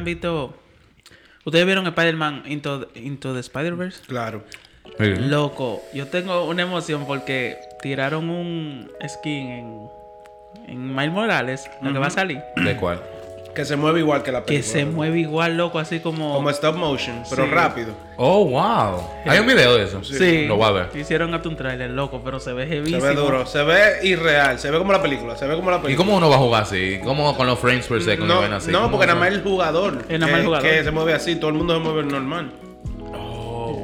han visto. ¿Ustedes vieron Spider-Man Into, Into the Spider-Verse? Claro. Loco, yo tengo una emoción porque tiraron un skin en, en Miles Morales, lo que va a salir, ¿De cuál? Que se mueve igual que la que película. se mueve igual, loco, así como. Como stop motion, pero Sí. rápido. Oh, wow. Hay un video de eso. Sí, Lo voy a ver. hicieron hasta un trailer, loco, pero se ve Se heavísimo. ve duro. Se ve irreal. Se ve como la película. Se ve como la ¿Y película. cómo uno va a jugar así? ¿Cómo con los frames per second y No, así? no ¿Cómo porque nada más el jugador. Es nada más el que- jugador. Que se mueve así. Todo el mundo se mueve normal.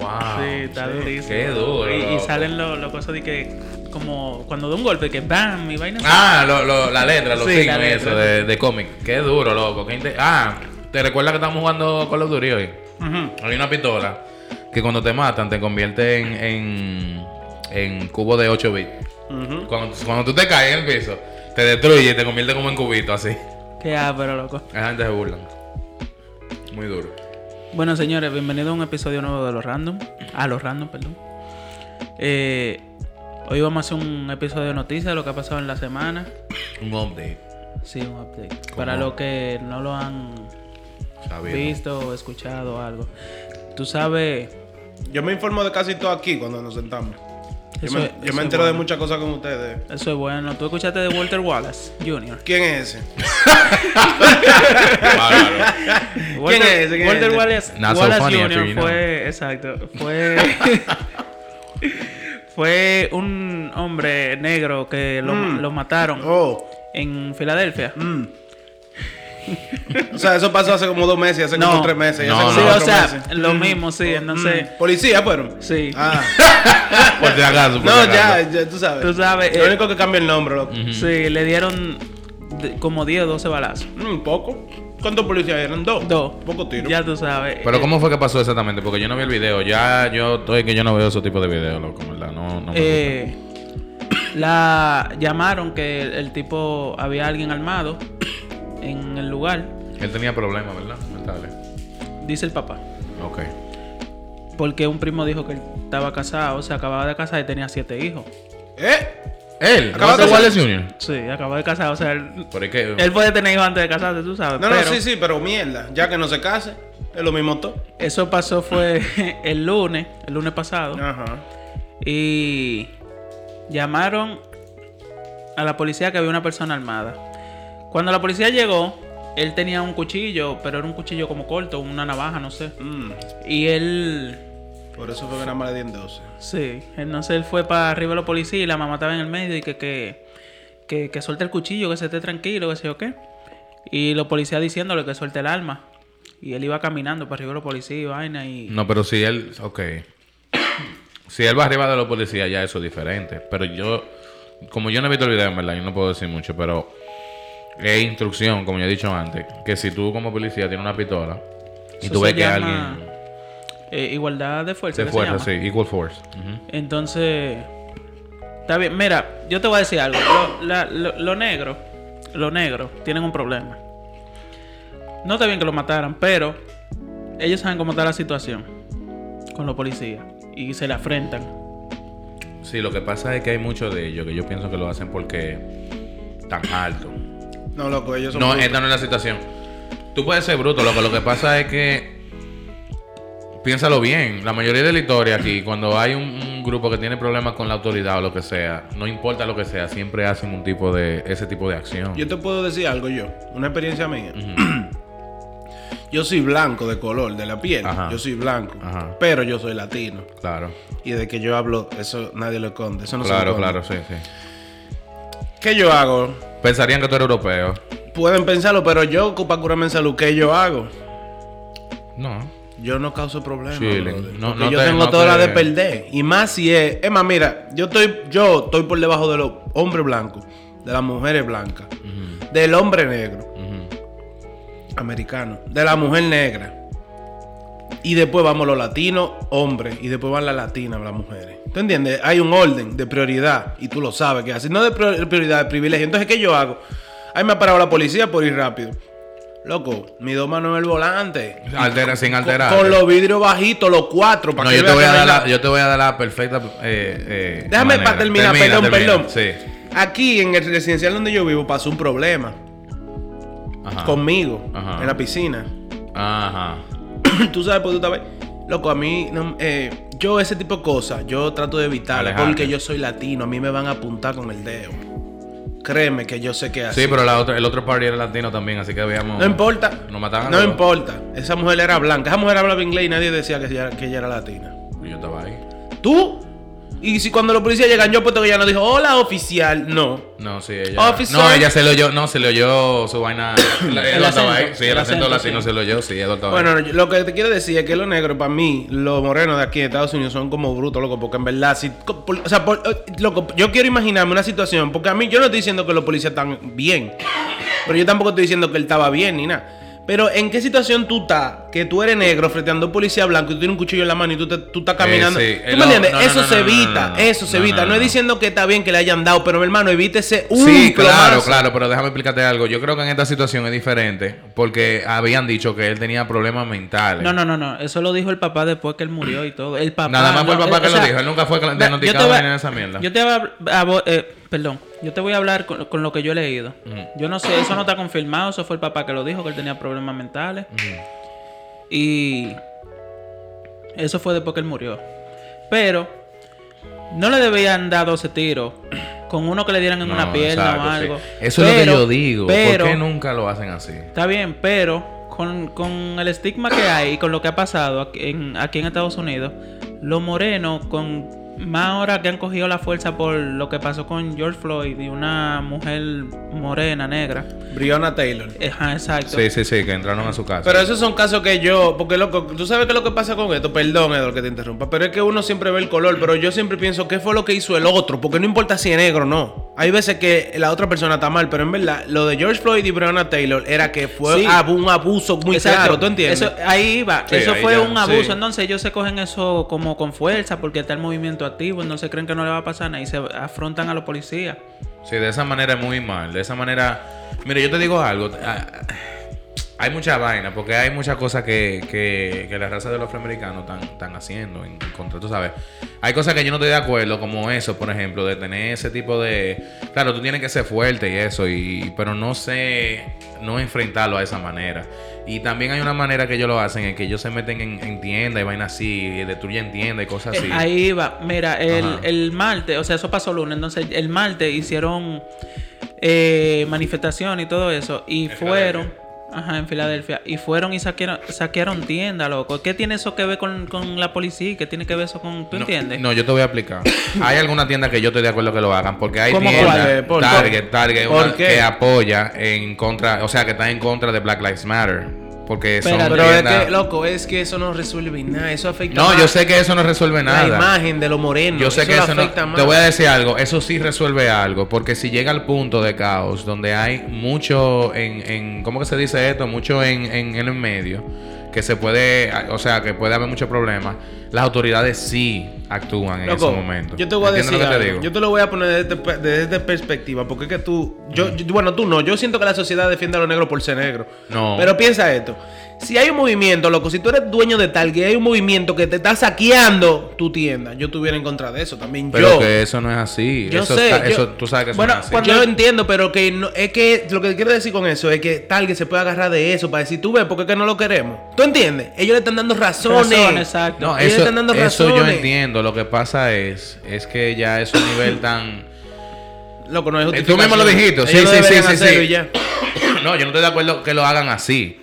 Wow. Sí, está durísimo. Qué duro, Y, y salen los los cosas de que, como cuando da un golpe, que bam, y vaina. Ah, lo, lo- la letra, los Sí, signos eso de, de cómic. Qué duro, loco. Qué Ah, ¿te recuerdas que estamos jugando Call of Duty hoy? Ujú. Hay una pistola que cuando te matan te convierte en, en, en cubo de 8 bits. Cuando, cuando tú te caes en el piso, te destruye y te convierte como en cubito, así. Qué ápero, loco. La gente se burlan. Muy duro. Bueno, señores, bienvenidos a un episodio nuevo de Los Random. A Los Random, perdón. Eh, hoy vamos a hacer un episodio de noticias de lo que ha pasado en la semana. Un update. Sí, un update. Para los que no lo han Sabido. visto o escuchado o algo. Tú sabes... Yo me informo de casi todo aquí cuando nos sentamos. Yo Eso me, yo entero de muchas cosas con ustedes. Eso es bueno. ¿Tú escuchaste de Walter Wallace Jr.? ¿Quién es ese? Walter, es ese? ¿Quién Walter es ese? Wallace, Not so Wallace funny Jr. after you know. fue, exacto, fue, fue un hombre negro que lo, Mm. lo mataron Oh. en Filadelfia. mm. o sea, eso pasó hace como dos meses, hace No. como tres meses. y hace No, como sí, no. o sea, meses. lo Mm. mismo, sí, entonces, Mm. Policía fueron. sí. Ah. Por si acaso, por no, si acaso. ya, ya, tú sabes. Tú sabes, Lo eh, único que cambia el nombre, loco. Sí, le dieron como 10 o 12 balazos. Mm, poco. ¿Cuántos policías eran? Dos. Dos. Poco tiro. Ya tú sabes. Pero eh, ¿cómo fue que pasó exactamente? Porque yo no vi el video. Ya yo estoy que yo no veo ese tipo de videos, loco, ¿verdad? No, no me eh, la llamaron que el, el tipo había alguien armado en el lugar. Él tenía problemas, ¿verdad? Mentales. dice el papá. Ok. Porque un primo dijo que él estaba casado, se acababa de casar y tenía siete hijos. ¿Eh? Él, Acaba de Wallace casar. Jr. Sí, acababa de casar, o sea, él, Por él puede tener hijos antes de casarse, tú sabes. No, pero no, sí, sí, pero mierda. Ya que no se case, es lo mismo todo. Eso pasó fue el lunes, el lunes pasado. Ajá. Y llamaron a la policía que había una persona armada. Cuando la policía llegó, él tenía un cuchillo, pero era un cuchillo como corto, una navaja, no sé. Mm. Y él, Por eso fue que nada más le dieron 12. sí, entonces él fue para arriba de la policía y la mamá estaba en el medio y que, que, que, que suelte el cuchillo, que se esté tranquilo, que sé yo qué. Y los policías diciéndole que suelte el arma. Y él iba caminando para arriba de la policía y vaina y... No, pero si él. Ok. Si él va arriba de los policías, ya eso es diferente. Pero yo. Como yo no he visto el video, en verdad, yo no puedo decir mucho, pero. Es instrucción, como yo he dicho antes, que si tú como policía tienes una pistola y Eso tú ves que llama, alguien. eh, igualdad de fuerza. De fuerza, sí, equal force. Entonces, está bien. Mira, yo te voy a decir algo. Lo, la- lo- lo negro, los negros tienen un problema. No está bien que lo mataran, pero ellos saben cómo está la situación con los policías y se le afrentan. Sí, lo que pasa es que hay muchos de ellos que yo pienso que lo hacen porque están altos. No, loco, ellos son. No, brutos. esta no es la situación. Tú puedes ser bruto, loco. Lo que pasa es que. Piénsalo bien. La mayoría de la historia aquí, cuando hay un, un grupo que tiene problemas con la autoridad o lo que sea, no importa lo que sea, siempre hacen un tipo de. ese tipo de acción. Yo te puedo decir algo yo, una experiencia mía. yo soy blanco de color, de la piel. Ajá. Yo soy blanco. Ajá. Pero yo soy latino. Claro. Y de que yo hablo, eso nadie lo esconde. Eso no se claro, claro, sí, sí. ¿Qué yo hago? Pensarían que tú eres europeo. Pueden pensarlo, pero yo, para curarme en salud, ¿qué yo hago? No. Yo no causo problemas. No- yo te- tengo no toda la te- de perder. Y más si es. Es más, mira, yo estoy, yo estoy por debajo de los hombres blancos, de las mujeres blancas, del hombre negro, americano, de la mujer negra. Y después vamos los latinos, hombres, y después van las latinas, las mujeres. ¿Tú entiendes? Hay un orden de prioridad, y tú lo sabes que así, no de prior- prioridad, de privilegio. Entonces, ¿qué yo hago? Ahí me ha parado la policía por ir rápido. Loco, mi dos manos en el volante. Altera, sin alterar. Con, con los vidrios bajitos, los cuatro, para No, que yo te, voy a dar la, yo te voy a dar la perfecta. Eh, eh, Déjame manera. para terminar, Termina, perdón, termina. perdón. Sí. Aquí en el residencial donde yo vivo pasó un problema Ajá. conmigo Ajá. en la piscina. Ajá. tú sabes, pues tú sabes. Loco, a mí, no, eh, yo ese tipo de cosas, yo trato de evitarlas porque yo soy latino, a mí me van a apuntar con el dedo. Créeme que yo sé que así. Sí, pero la otra, el otro party era latino también, así que habíamos. No importa. Nos mataban a No importa. Esa mujer era blanca. Esa mujer hablaba inglés y nadie decía que ella, que ella era latina. Yo estaba ahí. ¿Tú? Y si cuando los policías llegan, yo puesto que ella no dijo, hola oficial. No. No, sí, ella. Officer. No, ella se lo oyó, no, se le oyó su vaina. La- El ahí. acento, Sí, el, el acento, acento, latino sí. se lo oyó, sí, ahí. Bueno, lo que te quiero decir es que los negros, para mí, los morenos de aquí de Estados Unidos son como brutos, loco, porque en verdad, si, o sea, por- eh, loco, yo quiero imaginarme una situación, porque a mí, yo no estoy diciendo que los policías están bien, pero yo tampoco estoy diciendo que él estaba bien ni nada. Pero ¿en qué situación tú estás? Que tú eres negro frente a un policía blanco y tú tienes un cuchillo en la mano y tú, te- tú estás caminando. sí. ¿Tú Eh, me entiendes? no, no, eso no, se evita, no, no. eso se No, evita. no, No, es diciendo que está bien que le hayan dado, pero mi hermano, evítese un Sí, claro, claro, pero déjame explicarte algo. Yo creo que en esta situación es diferente porque habían dicho que él tenía problemas mentales. No, no, no, no. Eso lo dijo el papá después que él murió y todo. El papá. Nada más fue el no, papá eh, que o lo sea, dijo. Él nunca fue diagnosticado en esa mierda. Yo te voy a, eh, perdón, yo te voy a hablar con, con lo que yo he leído. Yo no sé, eso no está confirmado, eso fue el papá que lo dijo, que él tenía problemas mentales. Y eso fue después que él murió. Pero no le debían dar 12 tiros con uno que le dieran en No, una pierna exacto, o sí. algo. Eso es lo que yo digo. Pero, ¿Por qué nunca lo hacen así? Está bien, pero con, con el estigma que hay y con lo que ha pasado aquí en, aquí en Estados Unidos, los morenos, con más ahora que han cogido la fuerza por lo que pasó con George Floyd y una mujer morena, negra. Breonna Taylor. Ajá, exacto. Sí, sí, sí, que entraron a su casa. Pero esos son casos que yo, porque loco, tú sabes qué es lo que pasa con esto, perdón Edward que te interrumpa, pero es que uno siempre ve el color, pero yo siempre pienso qué fue lo que hizo el otro, porque no importa si es negro o no. Hay veces que la otra persona está mal, pero en verdad lo de George Floyd y Breonna Taylor era que fue Sí. un abuso muy Exacto. claro, ¿tú entiendes? Eso, ahí va. Sí, eso ahí fue ya, un abuso. sí. Entonces ellos se cogen eso como con fuerza porque está el movimiento activo. Entonces creen que no le va a pasar nada y se afrontan a los policías. Sí, de esa manera es muy mal. De esa manera. Mire, yo te digo algo. Hay mucha vaina, porque hay muchas cosas que, que, que la raza de los afroamericanos están, están haciendo en contra, tú sabes. Hay cosas que yo no estoy de acuerdo, como eso, por ejemplo, de tener ese tipo de... Claro, tú tienes que ser fuerte y eso, y pero no sé, no enfrentarlo a esa manera. Y también hay una manera que ellos lo hacen, en que ellos se meten en, en tiendas y vainas así, y destruyen tiendas y cosas así. Eh, Ahí va. Mira, el, el martes, o sea, eso pasó lunes. Entonces el martes hicieron eh, manifestación y todo eso. Y fueron. Ajá, en Filadelfia. Y fueron y saquearon, saquearon tiendas, loco. ¿Qué tiene eso que ver con, con la policía? ¿Qué tiene que ver eso con... ¿Tú No, entiendes? No, yo te voy a explicar. Hay alguna tienda que yo estoy de acuerdo que lo hagan, porque hay ¿Cómo tiendas? ¿Por? Target, Target, ¿Por una qué? que apoya en contra, o sea, que está en contra de Black Lives Matter, porque son pero es que, loco, es que eso no resuelve nada, eso afecta No, más yo sé que eso no resuelve la nada. imagen de los morenos. Yo sé que lo eso no. afecta más. Te voy a decir algo, eso sí resuelve algo, porque si llega al punto de caos, donde hay mucho en, en ¿cómo que se dice esto? Mucho en, en, en el medio, que se puede, o sea, que puede haber muchos problemas, las autoridades sí actúan en Loco, ese momento. Yo te voy a ¿Entiendes decir lo que te algo. digo? Yo te lo voy a poner desde, desde esta perspectiva. Porque es que tú. Yo, yo- bueno, tú no. Yo siento que la sociedad defiende a los negros por ser negros. No. Pero piensa esto. Si hay un movimiento, loco, si tú eres dueño de tal, que hay un movimiento que te está saqueando tu tienda, yo estuviera en contra de eso también. Pero yo. que eso no es así. Yo eso sé, está- yo- eso, tú sabes que eso Bueno, no es así. cuando- Yo entiendo, pero que no, es que lo que quiero decir con eso es que tal que se puede agarrar de eso para decir, tú ves, porque es que no lo queremos. ¿Tú entiendes? Ellos le están dando razones. Exacto. No, Ellos eso, están dando eso yo entiendo. Lo que pasa es, es que ya es un nivel tan. Loco, no es Eh, tú mismo lo dijiste. Ellos Sí, sí, sí, sí, hacerlo sí. y ya. No, yo no estoy de acuerdo que lo hagan así.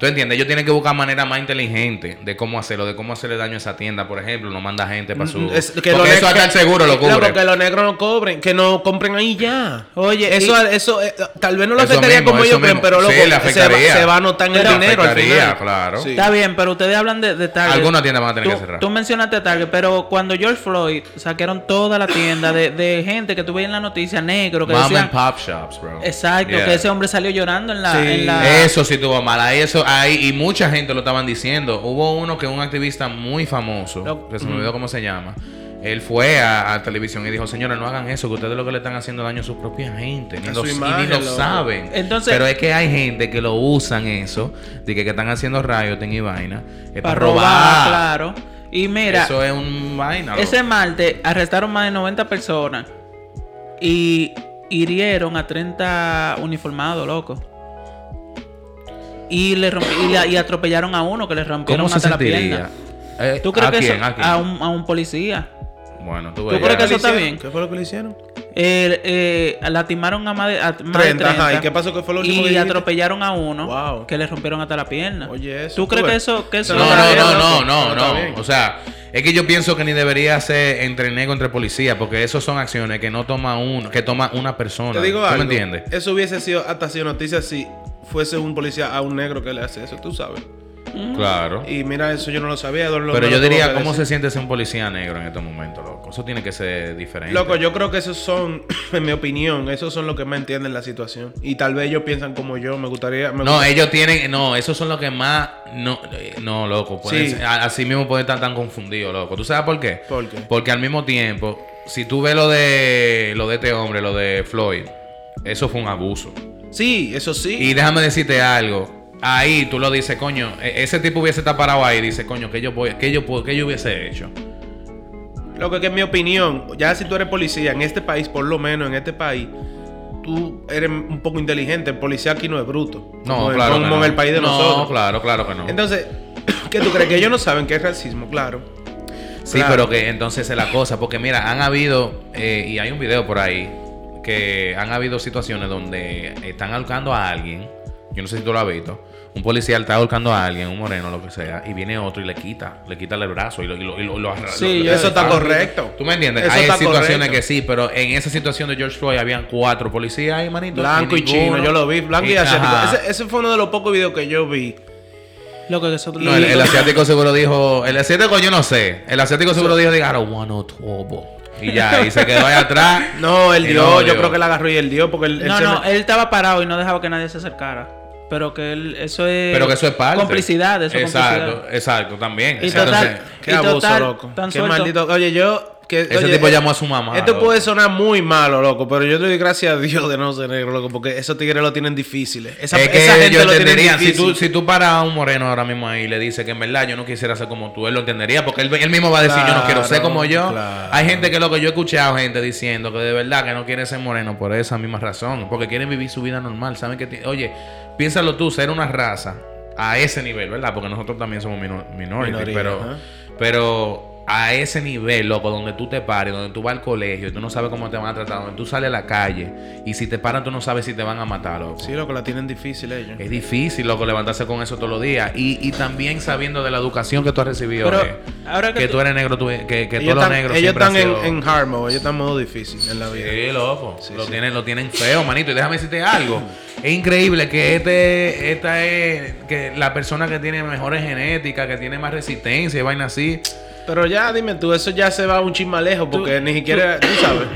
¿Tú entiendes? Ellos tienen que buscar maneras más inteligentes de cómo hacerlo, de cómo hacerle daño a esa tienda, por ejemplo. No manda gente para su. Mm, Es- Porque los eso hasta el seguro lo cubre. Loco, que los negros no cobren, que no compren ahí ya. Oye, eso, y- eso eh, tal vez no lo afectaría mismo, como ellos creen, pero loco, Sí, se, va, se va a notar en el dinero al afectaría, final. claro. Sí. Está bien, pero ustedes hablan de, de Target. Algunas tiendas van a tener tú, que cerrar. Tú mencionaste a Target, pero cuando George Floyd saquearon toda la tienda de, de gente que tú veías en la noticia negro que Mom decían... and pop shops, bro. Exacto, Yeah. que ese hombre salió llorando en la... Sí. en la- Eso sí tuvo mal. Ahí eso, y mucha gente lo estaban diciendo. Hubo uno que un activista muy famoso, No. que se me olvidó cómo se llama. Él fue a, a televisión y dijo, señores, no hagan eso, que ustedes lo que le están haciendo daño a su propia gente. Ni lo, y ni lo saben. Entonces- Pero es que hay gente que lo usan eso, de que, que están haciendo rayos y vaina. Es para para robar, robar. claro. Y mira, Eso es un vaina. loco. ese martes arrestaron más de 90 personas y hirieron a 30 uniformados, loco. Y le rompi- y, la- y atropellaron a uno que le rompieron ¿Cómo se hasta la pierna. Eh, ¿Tú crees ¿a que quién? eso ¿A quién? a un, a un policía? Bueno, tú ¿Tú ves. crees que eso está ¿Qué bien? ¿Qué fue lo que le hicieron? Eh, eh, latimaron a más de, a más de 30, ajá. 30, ¿Y qué pasó? ¿Qué fue lo último que y atropellaron a uno Wow. que le rompieron hata la pierna. Oye, eso, ¿Tú crees que eso, que eso No, no, bien, no, no, No no. O sea, es que yo pienso que ni debería ser entre negro entre policías, porque eso son acciones que no toma uno, que toma una persona. Te digo ¿Tú algo. me entiendes? Eso hubiese sido hasta sido noticia si fuese un policía a un negro que le hace eso, tú sabes. Claro. Y mira, eso yo no lo sabía. Pero yo diría, ¿cómo se siente ser un policía negro en estos momentos, loco? Eso tiene que ser diferente. Loco, yo creo que esos son, en mi opinión, esos son los que más entienden la situación. Y tal vez ellos piensan como yo. Me gustaría. me No, ellos tienen, no, esos son los que más, no, no, loco, pueden Sí. así mismo pueden estar tan confundidos, loco. ¿Tú sabes por qué? ¿Por qué? Porque al mismo tiempo, si tú ves lo de, lo de este hombre, lo de Floyd, eso fue un abuso. Sí, eso sí. Y déjame decirte algo. Ahí tú lo dices, coño, e- ese tipo hubiese estado parado ahí y dice, coño, que yo voy, que yo puedo, que yo hubiese hecho. Lo que es mi opinión, ya si tú eres policía en este país, por lo menos en este país, tú eres un poco inteligente. El policía aquí no es bruto. No, como claro. Como que no. en el país de no, nosotros. claro, claro que no. Entonces, ¿qué tú crees? Que ellos no saben qué es racismo, claro. Sí, Claro. pero que entonces es la cosa, porque mira, han habido, eh, y hay un video por ahí, que han habido situaciones donde están ahorcando a alguien, yo no sé si tú lo has visto, un policía está ahorcando a alguien, un moreno, lo que sea, y viene otro y le quita, le quita el brazo y lo, y lo, y lo- lo Sí, Eso está correcto. ¿Tú me entiendes? Eso Hay está situaciones correcto. que sí, pero en esa situación de George Floyd habían cuatro policías ahí, manito. Blanco y chino, yo lo vi. Blanco y, y- asiático. Ese, ese fue uno de los pocos videos que yo vi. Lo que eso No, el, el asiático seguro dijo. El asiático yo no sé. El asiático seguro dijo, diga, I don't want no trouble". Y ya, y se quedó ahí atrás. No, él dio, no yo dio. creo que él agarró y él dio porque él, No, no, me- él estaba parado y no dejaba que nadie se acercara. Pero que él, eso es. Pero que eso es parte. Complicidad, eso es Exacto, complicidad. exacto, también. Y Exacto, total- entonces, Qué Y abuso, total, loco. tan Qué suelto. maldito. Oye, yo. Que, Ese oye, tipo eh, llamó a su mamá. Esto loco. puede sonar muy malo, loco, pero yo te doy gracias a Dios de no ser negro, loco, porque esos tigres lo tienen difíciles. Esa, es que esa gente lo tiene entenderían. Si tú, si tú paras a un moreno ahora mismo ahí y le dices que en verdad yo no quisiera ser como tú, él lo entendería. Porque él, él mismo va a decir, yo no quiero ser como yo. claro. Hay gente que lo que yo he escuchado, gente diciendo que de verdad que no quiere ser moreno por esa misma razón. Porque quieren vivir su vida normal. Saben que, oye, piénsalo tú, ser una raza a ese nivel, ¿verdad? Porque nosotros también somos minor- minority, Minoría, pero, ajá. pero a ese nivel, loco, donde tú te pares, donde tú vas al colegio y tú no sabes cómo te van a tratar, donde tú sales a la calle y si te paran tú no sabes si te van a matar, loco. Sí, loco, la tienen difícil ellos. Es difícil, loco, levantarse con eso todos los días. Y, y también sabiendo de la educación que tú has recibido. Pero eh, ahora que que tú- tú eres negro, tú- que, que todos los negros ellos están en, en hard mode, ellos están en modo difícil en la vida. Sí, loco. Sí, lo, sí. Tienen, lo tienen feo, manito. Y déjame decirte algo. Es increíble que este, esta es que la persona que tiene mejores genéticas, que tiene más resistencia y vaina así. Pero ya, dime tú, eso ya se va un lejos porque Tú- ni siquiera, tú, sabes.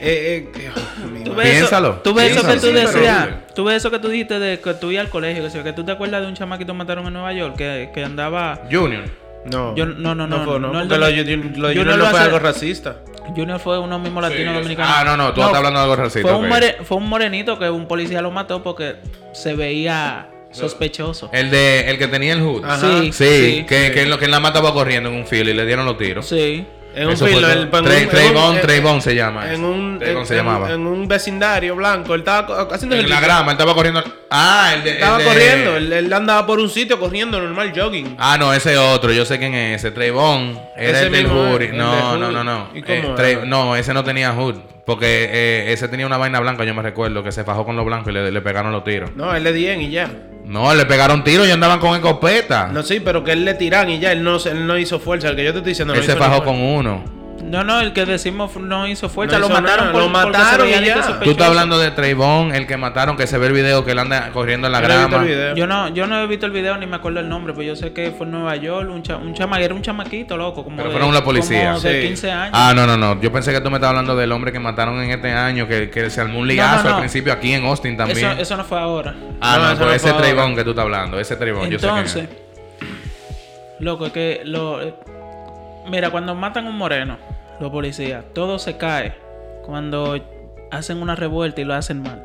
Eh, eh, Dios mío. Tú ves Piénsalo, Eso, tú ves eso que piénsalo. tú Sí, pero- decías. Tú ves eso que tú dijiste de que tú ibas al colegio. Que, yo, que tú te acuerdas de un chamaquito que mataron en Nueva York que, que andaba. Junior. No, Yo- no, no, no, fue, no, no, porque de- lo, de Jun- lo Junior no fue hace- algo racista. Junior fue uno mismo latino dominicano. Ah, no, no, tú estás hablando de algo racista. Fue un, ok. more- fue un morenito que un policía lo mató porque se veía sospechoso. El de el que tenía el hood. Ajá. Sí, Sí, sí. que, que, en lo que él la mataba corriendo en un field y le dieron los tiros. Sí. En un Eso filo, fue el- en un- en Trayvon, un- en- Trayvon se llama. En un, Trayvon en, se en- llamaba. en un vecindario blanco, él estaba haciendo en la ejercicio. grama, él estaba corriendo. Ah, el de. el Estaba de- corriendo, él, él andaba por un sitio corriendo normal jogging. Ah, no, ese otro, yo sé quién es ese. Trayvon era Ese el del el No, no, no, no. ¿Y cómo Eh? Tray- no, ese no tenía hood. Porque eh, ese tenía una vaina blanca, yo me recuerdo, que se fajó con los blancos y le, le pegaron los tiros. No, él le dieron y ya. No, le pegaron tiros y andaban con escopeta. No, sí, pero que él le tiran y ya, él no, se- él no hizo fuerza. El que yo te estoy diciendo no él se fajó ni con uno. No, no, el que decimos no hizo fuerza. No lo hizo mataron nada, por, lo mataron y ya. Tú estás hablando de Trayvon, el que mataron, que se ve el video que él anda corriendo en la Yo no he visto grama. el video. Yo no, yo no he visto el video ni me acuerdo el nombre, pero yo sé que fue en Nueva York, un, cha, un chama, era un chamaquito, loco, como Pero de, fueron la policía. como de Sí. 15 años. Ah, no, no, no. Yo pensé que tú me estabas hablando del hombre que mataron en este año, que, que se armó un ligazo No, no, no. al principio aquí en Austin también. eso, eso no fue ahora. Ah, No, no, eso pues no ese. Trayvon que tú estás hablando, ese Trayvon, yo sé Entonces, loco, es que lo, eh, mira, cuando matan a un moreno, los policías, todo se cae cuando hacen una revuelta y lo hacen mal.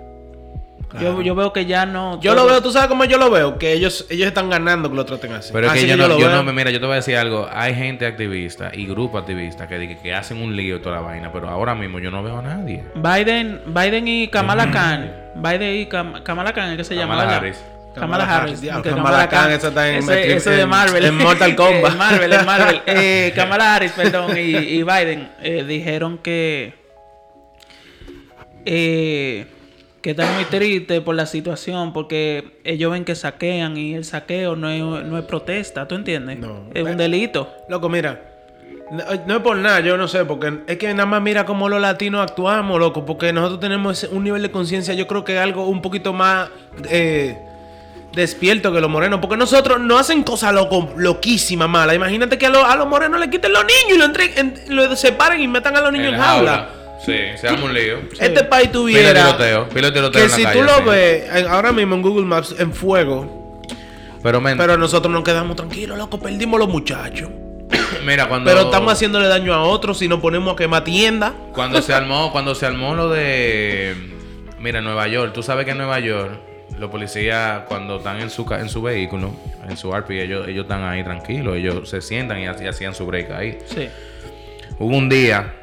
Yo, yo veo que ya no. Yo todo- lo veo, tú sabes cómo yo lo veo, que ellos, ellos están ganando que lo traten así. Pero es Así que yo, no, lo yo veo. no me, mira, yo te voy a decir algo. Hay gente activista y grupos activistas que, que, que hacen un lío y toda la vaina, pero ahora mismo yo no veo a nadie. Biden, Biden y Kamala Khan. Biden y Kam- Kamala Khan, ¿es que se llama? Kamala ¿verdad? Harris. Kamala Harris. Diablo, Kamala Khan, esa está en, ese, de Marvel. En Mortal Kombat. En Marvel, en Marvel. Eh, Kamala Harris, perdón, y, y Biden eh, dijeron que. Eh, que están muy tristes por la situación porque ellos ven que saquean y el saqueo no es, no es protesta, ¿tú entiendes? No. Es un delito. Loco, mira. No, no es por nada, yo no sé, porque es que nada más mira cómo los latinos actuamos, loco, porque nosotros tenemos un nivel de conciencia, yo creo que algo un poquito más eh, despierto que los morenos, porque nosotros no hacen cosas loco, loquísimas, malas. Imagínate que a, los- a los morenos le quiten los niños y lo, en- lo separen y metan a los niños en, jaula. Sí, se un lío. Este país tuviera tiroteo, pila de tiroteo que en la si calle, tú lo sí. ves en- ahora mismo en Google Maps en fuego, Pero, men, pero nosotros nos quedamos tranquilos, loco, perdimos los muchachos. mira, cuando... Pero estamos haciéndole daño a otros si nos ponemos a quemar tiendas. Cuando se armó, cuando se armó lo de... Mira, Nueva York. Tú sabes que en Nueva York, los policías cuando están en su, en su vehículo, en su RP, ellos, ellos están ahí tranquilos. Ellos se sientan y, hacían su break ahí. Sí. Hubo un día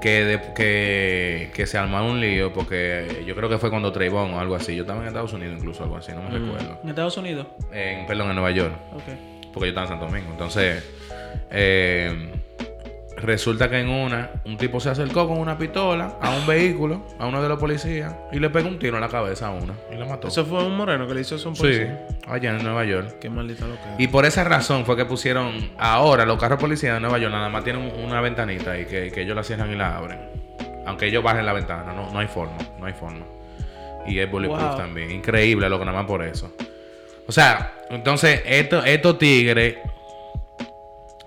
que, de- que, que se armó un lío porque yo creo que fue cuando Trayvon o algo así. Yo estaba en Estados Unidos incluso, algo así, no me recuerdo. En Estados Unidos. En, perdón, en Nueva York. Ok. Porque yo estaba en Santo Domingo. Entonces, eh, resulta que en una, un tipo se acercó con una pistola a un vehículo, a uno de los policías, y le pegó un tiro en la cabeza a uno y le mató. Eso fue un moreno que le hizo eso a un sí, policía. allá en Nueva York. Qué maldita lo que Y por esa razón fue que pusieron ahora los carros policías de Nueva York nada más tienen una ventanita y que, que ellos la cierran y la abren. Aunque ellos bajen la ventana, no, no hay forma, no hay forma. Y es bulletproof Wow. también. Increíble lo que nada más por eso. O sea, entonces esto- estos tigres,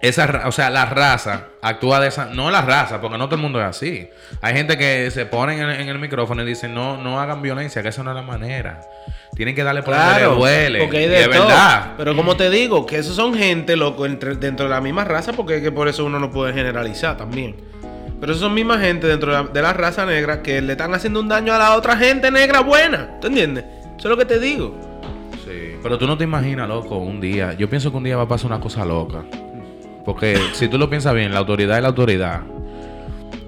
esa, o sea, la raza actúa de esa, no la raza, porque no todo el mundo es así. Hay gente que se pone en, en el micrófono y dice, no, no hagan violencia, que esa no es la manera. Tienen que darle por donde Claro, les duele. porque de verdad. Pero como te digo, que esos son gente, loco, entre- dentro de la misma raza, porque es que por eso uno no puede generalizar también. Pero esos son misma gente dentro de la, de la raza negra que le están haciendo un daño a la otra gente negra buena. ¿Tú entiendes? Eso es lo que te digo. Sí, pero tú no te imaginas, loco, un día. Yo pienso que un día va a pasar una cosa loca. Porque si tú lo piensas bien, la autoridad es la autoridad.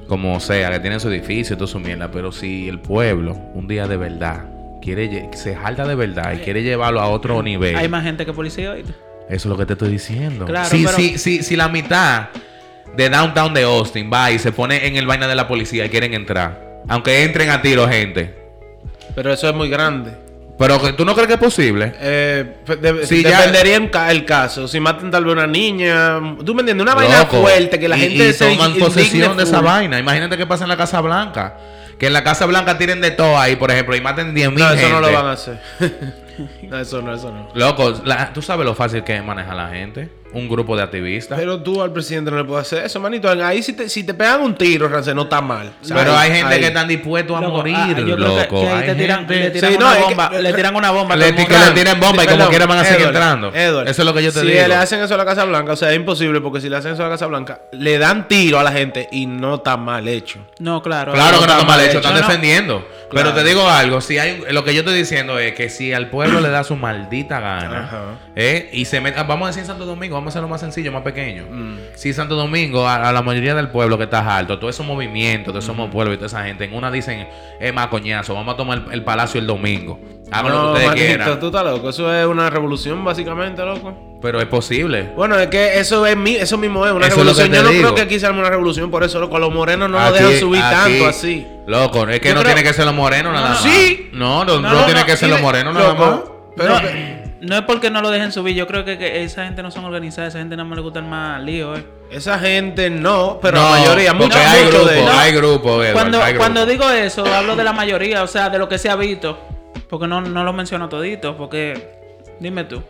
Como sea, que tiene su edificio y toda su mierda. Pero si el pueblo, un día de verdad, quiere se jalta de verdad y quiere llevarlo a otro nivel. Hay más gente que policía ahorita. Eso es lo que te estoy diciendo. Claro, si, pero- si, si, si la mitad de downtown de Austin va y se pone en el vaina de la policía y quieren entrar. Aunque entren a tiro, gente. Pero eso es muy grande. Pero que tú no crees que es posible. Eh, de- Sí, ya- dependería el caso. Si matan tal vez una niña. ¿Tú me entiendes? Una vaina Loco. fuerte que la Y- gente y toman indigne posesión de esa vaina. Imagínate qué pasa en la Casa Blanca. Que en la Casa Blanca tiren de todo ahí, por ejemplo, y maten 10 mil No, gente. eso no lo van a hacer. no, eso no, eso no. Loco, la- tú sabes lo fácil que es manejar a la gente. Un grupo de activistas. Pero, Pero tú al presidente no le puedes hacer eso, manito. Ahí si te, si te pegan un tiro, Rance, no está mal. O sea, hay gente ahí. que están dispuestos a Loco, morir, ah, que- loco. que ahí Hay te tiran, gente- le tiran Sí, no, una es que- bomba. le tiran una bomba. que le tiren bomba y como Perdón, quiera van a seguir Edward, entrando. Edward, Eso es lo que yo te si digo. le hacen eso a la Casa Blanca, o sea, es imposible porque si le hacen eso a la Casa Blanca, le dan tiro a la gente y no está mal hecho. No, claro. Claro que no está mal hecho, están no. defendiendo. Pero te digo algo, si hay lo que yo estoy diciendo es que si al pueblo le da su maldita gana. ¿eh? y se meta, vamos a decir Santo Domingo, vamos a hacerlo más sencillo, más pequeño. Mm. Si Santo Domingo, a, a la mayoría del pueblo que está alto, todos esos movimientos, todos esos pueblos y toda esa gente, en una dicen, es más coñazo, vamos a tomar el, el palacio el domingo. Hagan lo no, que ustedes manito, quieran. tú estás loco. Eso es una revolución, básicamente, loco. Pero es posible. Bueno, es que eso es mi, eso mismo es una Eso revolución. Yo no digo. creo que aquí se arme una revolución, por eso, loco, los morenos no lo dejan subir aquí- tanto así. Loco, es que Yo no creo- tiene que ser los morenos nada más. Sí. No, no, no, No, no, tiene no, que ser los morenos nada más. Pero, no, no es porque no lo dejen subir. Yo creo que, que esa gente no son organizadas. Esa gente nada más le gusta el más lío, eh. esa gente no, pero No, la mayoría, porque muchos hay de ellos. hay grupos, Edward, Cuando, hay cuando digo eso, hablo de la mayoría, o sea, de lo que se ha visto. Porque no, no lo menciono todito, porque dime tú.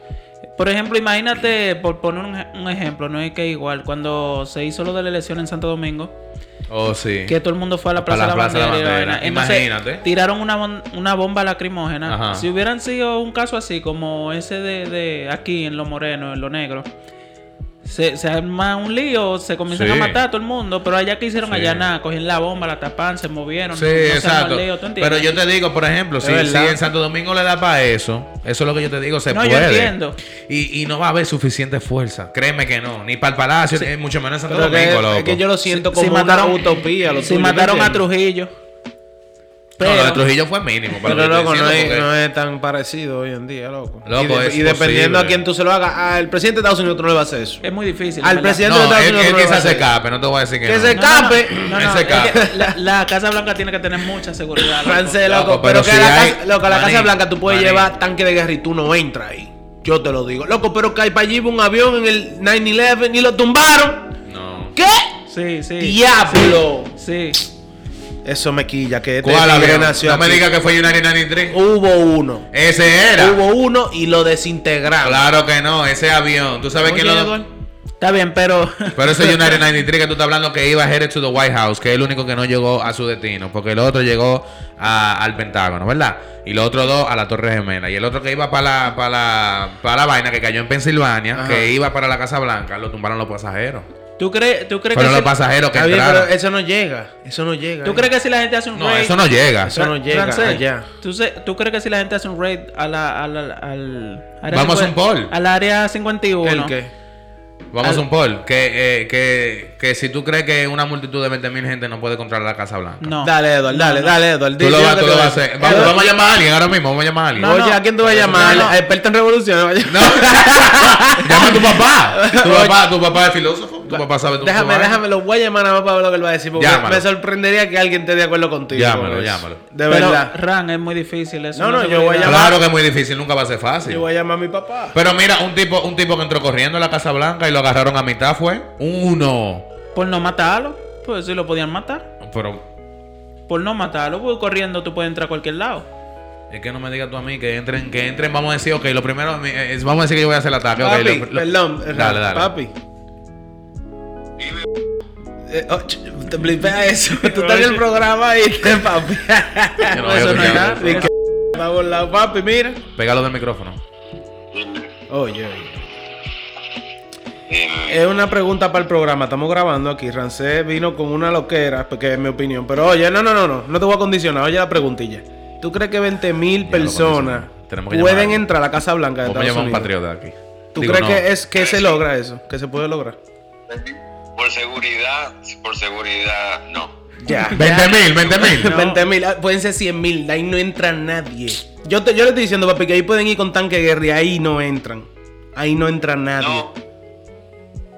Por ejemplo, imagínate, por poner un, ej- un ejemplo, no es que igual, cuando se hizo lo de la elección en Santo Domingo, Oh, sí. que todo el mundo fue a la Plaza, la de la Plaza de la Bandera. Bandera. Entonces, Imagínate. tiraron una, una bomba lacrimógena. Ajá. Si hubieran sido un caso así, como ese de, de aquí en Lo Moreno, en Lo Negro, se, se arma un lío, se comienzan Sí. a matar a todo el mundo, pero allá que hicieron Sí. allá nada, cogían la bomba, la tapan, se movieron. Sí, no- no exacto. el lío, ¿tú entiendes? Pero yo te digo, por ejemplo, si, en Santo Domingo le da para eso, eso es lo que yo te digo, se No, yo puede. entiendo. Y, y no va a haber suficiente fuerza. Créeme que no. Ni para el palacio, ni mucho menos en Santo Pero que- Domingo, loco. es que yo lo siento Si- si como mataron- una utopía. Lo Si tuyo, ¿me mataron a entiendes? Trujillo. No, lo de Pero, Trujillo fue mínimo. Pero lo que loco, no es, no tan parecido hoy en día, loco. Loco, y, de- es y dependiendo a quién tú se lo hagas, al presidente de Estados Unidos tú no le vas a hacer eso. es muy difícil. Al presidente No, de Estados Unidos él quizás se hacer. cape, no te voy a decir que, Que no. se No, no, no, escape. no, no, se es que escape. la, la Casa Blanca tiene que tener mucha seguridad. loco. Francés, loco, Loco, pero, pero que si a la, hay- casa, loco, a la Casa Blanca tú puedes Maní. llevar tanque de guerra y tú no entras ahí. Yo te lo digo. Loco, pero que hay para allí un avión en el 9-11 y lo tumbaron. No. ¿Qué? Sí, sí. ¡Diablo! Sí. Eso me quilla, que este ¿Cuál avión? nació No me digas que fue United 93. Hubo uno. Ese era. Hubo uno y lo desintegraron. Claro que no, ese avión. ¿Tú sabes quién lo.? Está bien, pero. Pero ese United 93 que tú estás hablando que iba headed to the White House, que es el único que no llegó a su destino, porque el otro llegó a- al Pentágono, ¿verdad? Y los otros dos a la Torre Gemela. Y el otro que iba para la, para la, para la vaina que cayó en Pensilvania, Ajá. que iba para la Casa Blanca, lo tumbaron los pasajeros. ¿Tú crees, tú crees Fueron que los si, pasajeros que entraron. pero eso no llega. Eso no llega. ¿Tú eh. crees que si la gente hace un No, raid. eso no llega. Eso no llega Francés, allá. ¿tú, sé- ¿Tú crees que si la gente hace un raid a la, a la- al. área Vamos a un 50 poll. Al área 51. ¿El qué? Vamos Al- a un poll. Que, eh, que, que si tú crees que una multitud de 20.000 gente no puede controlar la Casa Blanca. No. Dale, Edward, dale, No, no. dale, Edward. Tú lo, vas, tú lo a hacer. Vamos, a llamar a alguien ahora mismo. Vamos a llamar a alguien. No, Oye, no. ¿a quién tú vas a llamar? No, no. Experta en revolución. No. Llama a tu papá. Tu papá, tu papá es filósofo. Tu papá sabe tu tu Déjame, déjame, lo voy a llamar nada más para ver lo que él va a decir. Porque Llámalo. me sorprendería que alguien esté de acuerdo contigo. Llámalo, con llámalo. De Pero, verdad. Ran, es muy difícil eso. No, no, yo voy a llamar- Claro que es muy difícil, nunca va a ser fácil. Yo voy a llamar a mi papá. Pero mira, un tipo, un tipo que entró corriendo a la Casa Blanca y lo agarraron a mitad fue uno. Por no matarlo. Pues sí lo podían matar. Pero Por no matarlo, pues corriendo tú puedes entrar a cualquier lado. es que no me digas tú a mí que entren, que entren, vamos a decir, ok, lo primero, eh, es- vamos a decir que yo voy a hacer el ataque. ok, Papi, lo- lo- perdón. Dale, dale. Papi. Eh, oh, te blipea eso. Tú estás en el programa ahí, papi. Yo no Eso no es nada. eso. Y que va por lado, papi, mira. Pégalo del micrófono. Oye, oye. Es una pregunta para el programa. Estamos grabando aquí. Rancé vino con una loquera, porque es mi opinión. Pero oye, no, no, no, no. No te voy a condicionar. Oye la preguntilla. ¿Tú crees que 20 mil personas pueden entrar a la Casa Blanca de Vamos a Estados llamar a un Unidos? patriota aquí. ¿Tú Digo, crees no. que es que se logra eso? Que se puede lograr. Por seguridad, por seguridad, no. Ya. 20 mil, 20 mil. No. 20 mil, ah, pueden ser 100 mil, ahí no entra nadie. Yo, te, yo le estoy diciendo, papi, que ahí pueden ir con tanque de guerra y ahí no entran. Ahí no entra nadie. No.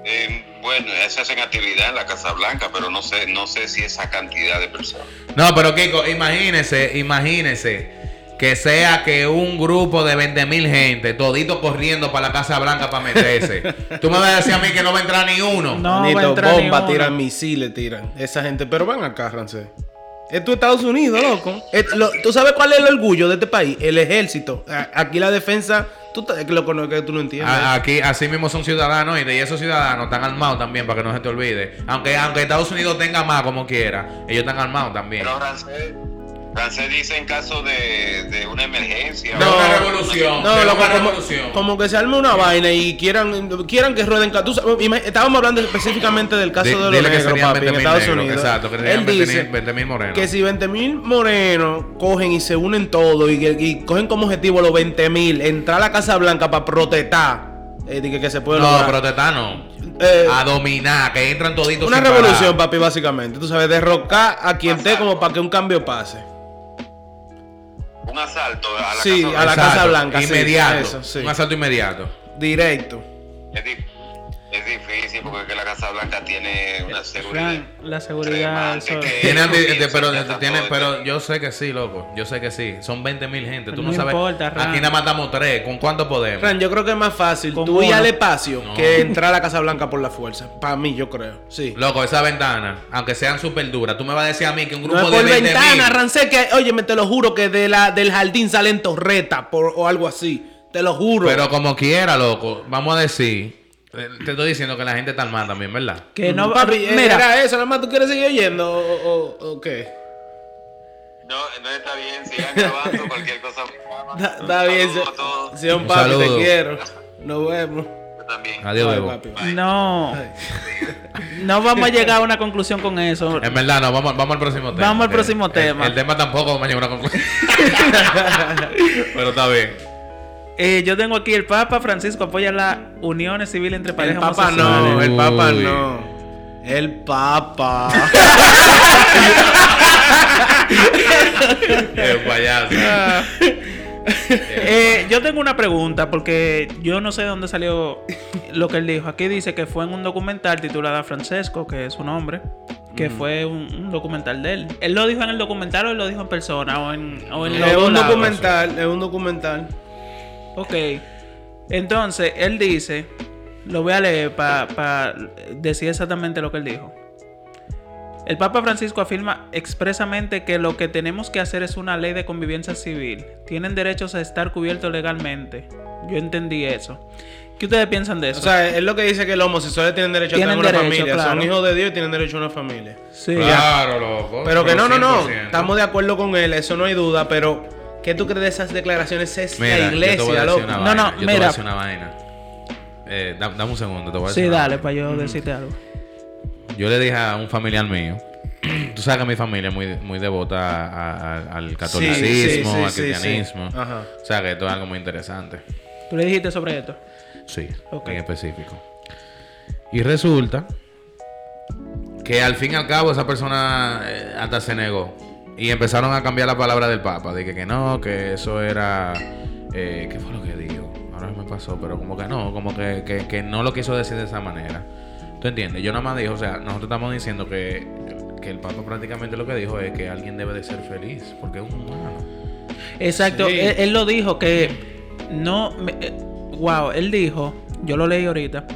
Eh, bueno, se hacen actividad en la Casa Blanca, pero no sé, no sé si esa cantidad de personas. No, pero Kiko, imagínese, imagínese que sea que un grupo de 20 mil gente, todito corriendo para la Casa Blanca para meterse. Tú me vas a decir a mí que no va a entrar ni uno. No va a entrar ni bomba, uno. tiran misiles, tiran. Esa gente, pero van acá, Rancé. Esto es Estados Unidos, loco. Es- lo- ¿Tú sabes cuál es el orgullo de este país? El ejército. Aquí la defensa, tú, te- es que lo que tú no entiendes. A- Aquí, así mismo son ciudadanos y, y esos ciudadanos están armados también para que no se te olvide. Aunque, aunque Estados Unidos tenga más como quiera, ellos están armados también. Pero Rancé, Rancé dice en caso de, de una emergencia. De o- una revolución. No, loco, una como, revolución. como que se arme una vaina y quieran, quieran que rueden. tú estábamos hablando específicamente del caso de los negros, papi, en 20.000 Estados negros, Unidos. exacto, que Él serían dice 20.000 20.000 morenos. que si 20 mil morenos cogen y se unen todos y, y cogen como objetivo los 20 mil, entrar a la Casa Blanca para protestar, eh, que se puede No, lograr. protestar no. Eh, a dominar, que entran toditos una revolución, parar. papi, básicamente. Tú sabes, derrocar a quien esté como para que un cambio pase. Un asalto a la Sí, Casa a la Blanca. Casa Blanca, sí, Inmediato. eso, sí. Un asalto inmediato. Directo. Es, es difícil porque es que la Casa Blanca tiene una seguridad. Ran, la seguridad. Tiene de- pero, tiene- todo yo sé que sí, loco. Yo sé que sí. Son 20 mil gente. Tú no, No sabes. importa, Ran. Aquí nada más matamos tres. ¿Con cuánto podemos? Fran, yo creo que es más fácil tú ir al espacio No. que entrar a la Casa Blanca por la fuerza. Para mí, yo creo. Sí. Loco, esa ventana, aunque sean súper duras, tú me vas a decir a mí que un grupo No es de por 20 ventana, Rancé, que, oye, me te lo juro que de la, del jardín salen torretas por, o algo así. Te lo juro. Pero como quiera, loco, vamos a decir. Eh, Te estoy diciendo que la gente está mal también, ¿verdad? Que no Papi, eh, Mira, era eso, nada más tú quieres seguir oyendo o, o- o qué. No, no está bien, sigan grabando cualquier cosa. Está, está bien. Sion Un papi, te saludo. quiero. Nos vemos. Yo también. Adiós, Bebo. papi. no. No vamos a llegar a una conclusión con eso. En verdad, no, vamos, vamos al próximo tema. Vamos al próximo el- tema. El, tema tampoco vamos a llegar a una conclusión. Pero está bien. Eh, yo tengo aquí el Papa Francisco apoya las uniones civiles entre El parejas papa homosexuales. no, el papa Uy. no. El papa. Un payaso. Eh, yo tengo una pregunta porque yo no sé de dónde salió lo que él dijo. Aquí dice que fue en un documental titulado Francesco, que es su nombre, que fue un, un documental de él. ¿Él lo dijo en el documental o él lo dijo en persona o en, o en los Es dos un lados? documental, es un documental. Ok. Entonces, él dice, lo voy a leer para decir exactamente lo que él dijo. El Papa Francisco afirma expresamente que lo que tenemos que hacer es una ley de convivencia civil. Tienen derechos a estar cubiertos legalmente. Yo entendí eso. ¿Qué ustedes piensan de eso? O sea, es lo que dice que los homosexuales tienen derecho a tener una familia. Son hijos de Dios y tienen derecho a una familia. sí. Claro, loco. Pero que no, no, no. 100%. Estamos de acuerdo con él, eso no hay duda. Pero, ¿qué tú crees de esas declaraciones? Es Mira, la yo te voy a iglesia, decir loco. una No, vaina. no, yo te voy a mira. decir una vaina. Eh, da- dame un segundo, te voy a Sí, decir. una dale, vaina. para yo decirte algo. Yo le dije a un familiar mío. Tú sabes que mi familia es muy, muy devota a- a- al catolicismo, Sí, sí, sí, al sí, cristianismo. sí. Ajá. O sea que esto es algo muy interesante. ¿Tú le dijiste sobre esto? Sí, Ok. en específico. Y resulta que al fin y al cabo esa persona eh, hasta se negó. Y empezaron a cambiar la palabra del Papa. Dije que no, que eso era... eh, ¿Qué fue lo que dijo? Ahora me pasó, pero como que no, como que, que, que no lo quiso decir de esa manera. ¿Tú entiendes? Yo nada más dijo, o sea, nosotros estamos diciendo que, que el Papa prácticamente lo que dijo es que alguien debe de ser feliz, porque es un humano. Exacto, Sí. él, él lo dijo que no. me- eh, wow, él dijo, yo lo leí ahorita,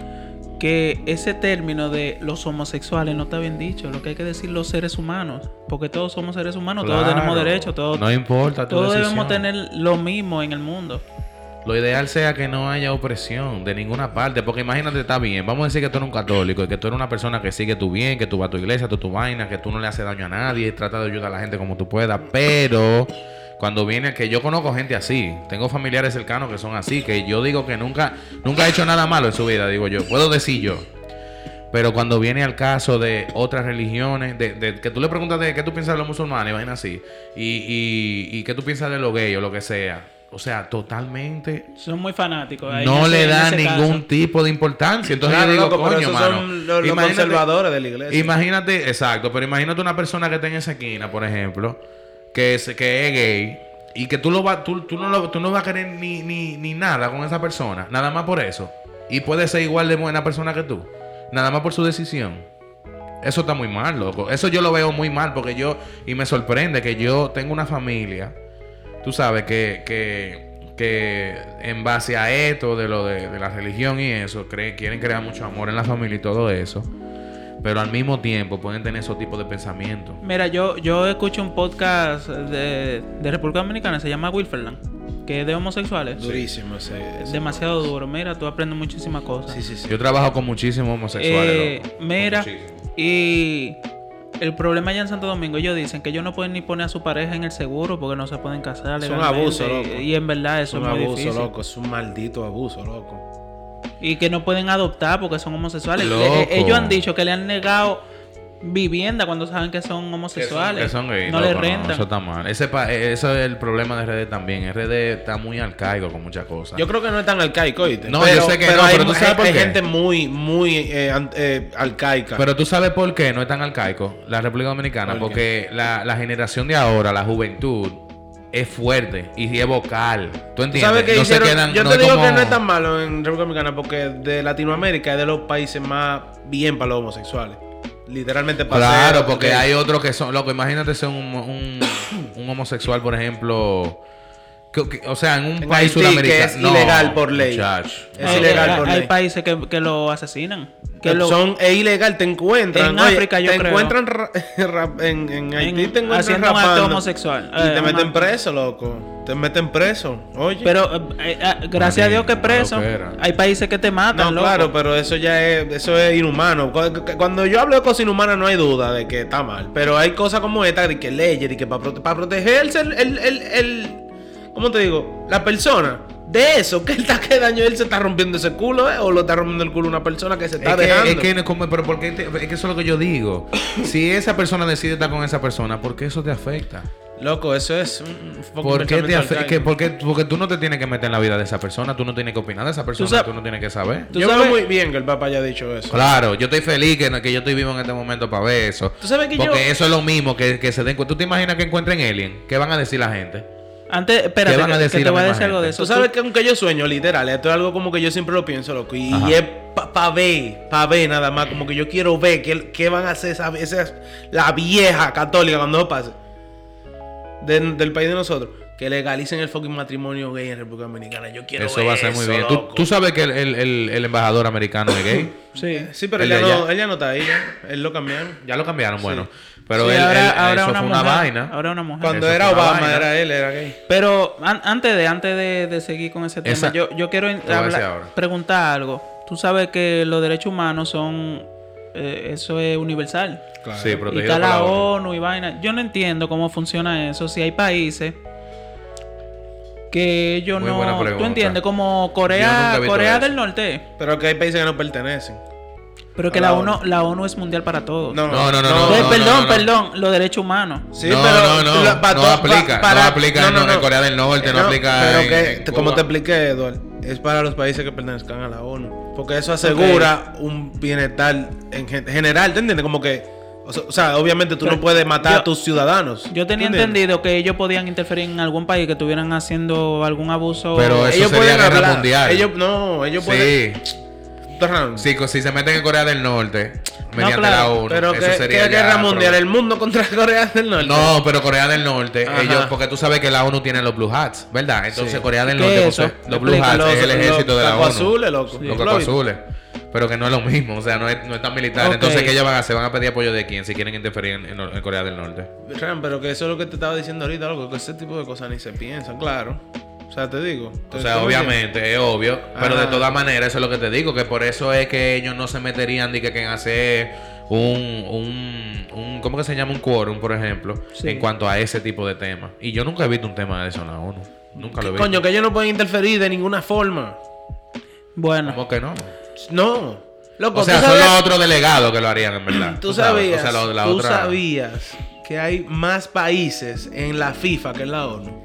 que ese término de los homosexuales no está bien dicho. Lo que hay que decir los seres humanos, porque todos somos seres humanos, todos tenemos derechos, todos, No importa tu todos debemos tener lo mismo en el mundo. Lo ideal sea que no haya opresión de ninguna parte, porque imagínate, está bien, vamos a decir que tú eres un católico y que tú eres una persona que sigue tu bien, que tú vas a tu iglesia, tú tu vaina, que tú no le haces daño a nadie, trata de ayudar a la gente como tú puedas, pero cuando viene que yo conozco gente así, tengo familiares cercanos que son así, que yo digo que nunca nunca ha hecho nada malo en su vida, digo yo, puedo decir yo. Pero cuando viene al caso de otras religiones, de, de- que tú le preguntas de qué tú piensas de los musulmanes, vaina así, y, y, y qué tú piensas de los gays o lo que sea. O sea, totalmente Son muy fanáticos. ahí no le ese- en da ese ningún caso. tipo de importancia. Entonces Claro, yo digo, loco, coño, mano. son los, los conservadores de la iglesia. Imagínate, exacto, pero imagínate una persona que está en esa esquina, por ejemplo, que es, que es gay y que tú, lo va, tú, no, lo- tú no vas a querer ni, ni, nada con esa persona, nada más por eso. Y puede ser igual de buena persona que tú, nada más por su decisión. Eso está muy mal, loco. Eso yo lo veo muy mal porque yo, y me sorprende que yo tengo una familia, tú sabes, que, que, en base a esto, de lo de, de la religión y eso, cree, quieren crear mucho amor en la familia y todo eso. Pero al mismo tiempo pueden tener esos tipos de pensamientos. Mira, yo, yo escucho un podcast de, de República Dominicana, se llama Wilferland, que es de homosexuales. Durísimo ese. ese. Demasiado duro. Mira, tú aprendes muchísimas cosas. Sí, sí, sí. Yo trabajo con muchísimos homosexuales. Eh, mira, y el problema allá en Santo Domingo, ellos dicen que ellos no pueden ni poner a su pareja en el seguro porque no se pueden casar. Es un abuso, y- loco. Y, en verdad eso Es un es muy abuso, difícil. loco. Es un maldito abuso, loco. Y que no pueden adoptar porque son homosexuales. Le- Loco. eh, ellos han dicho que le han negado vivienda cuando saben que son homosexuales. Que son gays, no loco, les rentan. eso está mal. Ese pa- eh, eso es el problema de RD también. RD está muy arcaico con muchas cosas. Yo creo que no es tan arcaico, ¿oíste? No, yo sé que no, hay, pero tú sabes hay- por hay qué. gente muy, muy eh, eh, arcaica. Pero tú sabes por qué no es tan arcaico la República Dominicana. ¿Por Porque la, la generación de ahora, la juventud, es fuerte y es vocal. ¿Tú ¿Tú entiendes? ¿Sabes no hicieron? se quedan. Yo no te digo como- que no es tan malo en República Dominicana porque de Latinoamérica es de los países más bien para los homosexuales. Literalmente para Claro, porque hay otros que son. Loco, imagínate ser un, un, un homosexual, por ejemplo. Que- que- o sea, en un En país Haití, que sudamericano. es ilegal por ley. muchacho. Es Hay- ilegal hay, por hay ley. países que, que lo asesinan. Que lo, son, es ilegal, te encuentran. En oye, África, yo te creo. encuentran ra- rap- en, en Haití, en- te encuentran haciendo un acto homosexual. Y Eh, te un meten acto. preso, loco. Te meten preso. Oye. Pero eh, eh, gracias a Dios que preso. Hay países que te matan. No, loco. claro, pero eso ya es, eso es inhumano. Cu- cu- Cuando yo hablo de cosas inhumanas no hay duda de que está mal. Pero hay cosas como esta de que leyes y que para, protegerse el, el, el, el- ¿cómo te digo? La persona. De eso, que él está que daño él se está rompiendo ese culo, ¿eh? O lo está rompiendo el culo una persona que se está Es que, dejando. es que pero ¿por qué te- es que eso es lo que yo digo. Si esa persona decide estar con esa persona, ¿por qué eso te afecta? Loco, eso es un fucking ¿Por qué te pensamiento afe- arcaico. que- porque, porque tú no te tienes que meter en la vida de esa persona, tú no tienes que opinar de esa persona, tú, no tienes que saber. ¿Tú Yo sabes- veo muy bien que el papá haya dicho eso. Claro, yo estoy feliz que, que yo estoy vivo en este momento para ver eso. Tú sabes que Porque yo- eso es lo mismo que, que se den cuenta. ¿Tú te imaginas que encuentren alien? ¿Qué van a decir la gente? Antes, espérate, ¿Qué van a que- te voy a decir algo de eso. Tú sabes que aunque yo sueño, literal, esto es algo como que yo siempre lo pienso, loco. Y, Ajá. es para pa ver, para ver nada más. Como que yo quiero ver qué, qué van a hacer esa, esa- la vieja católica cuando eso pase. De- del país de nosotros. Que legalicen el fucking matrimonio gay en República Dominicana. Yo quiero Eso ver va a ser muy eso, bien. ¿Tú, tú sabes que el, el- el- el embajador americano es gay. Sí. Sí, pero él ya, no, él ya no está ahí. ya. Él lo cambiaron. Ya lo cambiaron, bueno. Pero Sí, él, ahora, él- ahora eso una fue una mujer, vaina. Ahora una mujer. Cuando Eso era Obama, vaina. era él, era gay. Pero an- antes de antes de, de seguir con ese tema, Esa- yo, yo quiero hablar- preguntar algo. Tú sabes que los derechos humanos son eh, eso es universal. Sí, Y está la ONU. Y vaina. Yo no entiendo cómo funciona eso. Si hay países que ellos Muy no. Tú entiendes, como Corea, Corea del Norte. Pero que hay países que no pertenecen. Pero que la, la ONU, ONU. la ONU es mundial para todos. No, no, no, no, no, perdón, no, no. perdón, los derechos humanos. Sí, no, pero no, no, la- pa- no aplica, pa- no aplica en- en Corea del Norte, no aplica Pero en- que, en como te expliqué, Eduardo, es para los países que pertenezcan a la ONU. Porque eso asegura un bienestar en gen- general, ¿te entiendes? Como que, o sea, obviamente tú Pero no puedes matar yo- a tus ciudadanos. Yo tenía entendido que ellos podían interferir en algún país que estuvieran haciendo algún abuso. Pero eso ellos sería pueden guerra hablar. mundial. Ellos, no, ellos pueden. Sí, Torran, sí, si se meten en Corea del Norte, mediante claro, la ONU, Pero eso que, sería que ya guerra mundial, el mundo contra Corea del Norte. No, pero Corea del Norte, Ajá. ellos, porque tú sabes que la ONU tiene los Blue Hats, ¿verdad? Entonces Sí. Corea del ¿Qué Norte, es posee- eso? los Blue. Hats Los- es el ejército los de la ONU. azules, loco. Los ¿Tú cacos azules. Pero que no es lo mismo, o sea, no es, no es tan militar. Entonces, ¿qué ellos van a hacer? Van a pedir apoyo de quién si quieren interferir en, en- en Corea del Norte. Ran, pero que eso es lo que te estaba diciendo ahorita, loco, que ese tipo de cosas ni se piensan, claro. O sea, te digo. O sea, obviamente, es obvio. Pero de todas maneras, eso es lo que te digo. Que por eso es que ellos no se meterían de que, que en hacer un, un, un- ¿Cómo que se llama? Un quórum, por ejemplo. Sí. En cuanto a ese tipo de temas. Y yo nunca he visto un tema de eso en la ONU. Nunca lo he visto. Coño, que ellos no pueden interferir de ninguna forma. Bueno, ¿Cómo que no? No. Loco, O sea, son sabías, los otros delegados que lo harían, en verdad. tú sabías, O sea, lo de la tú otra- sabías que hay más países en la FIFA que en la ONU.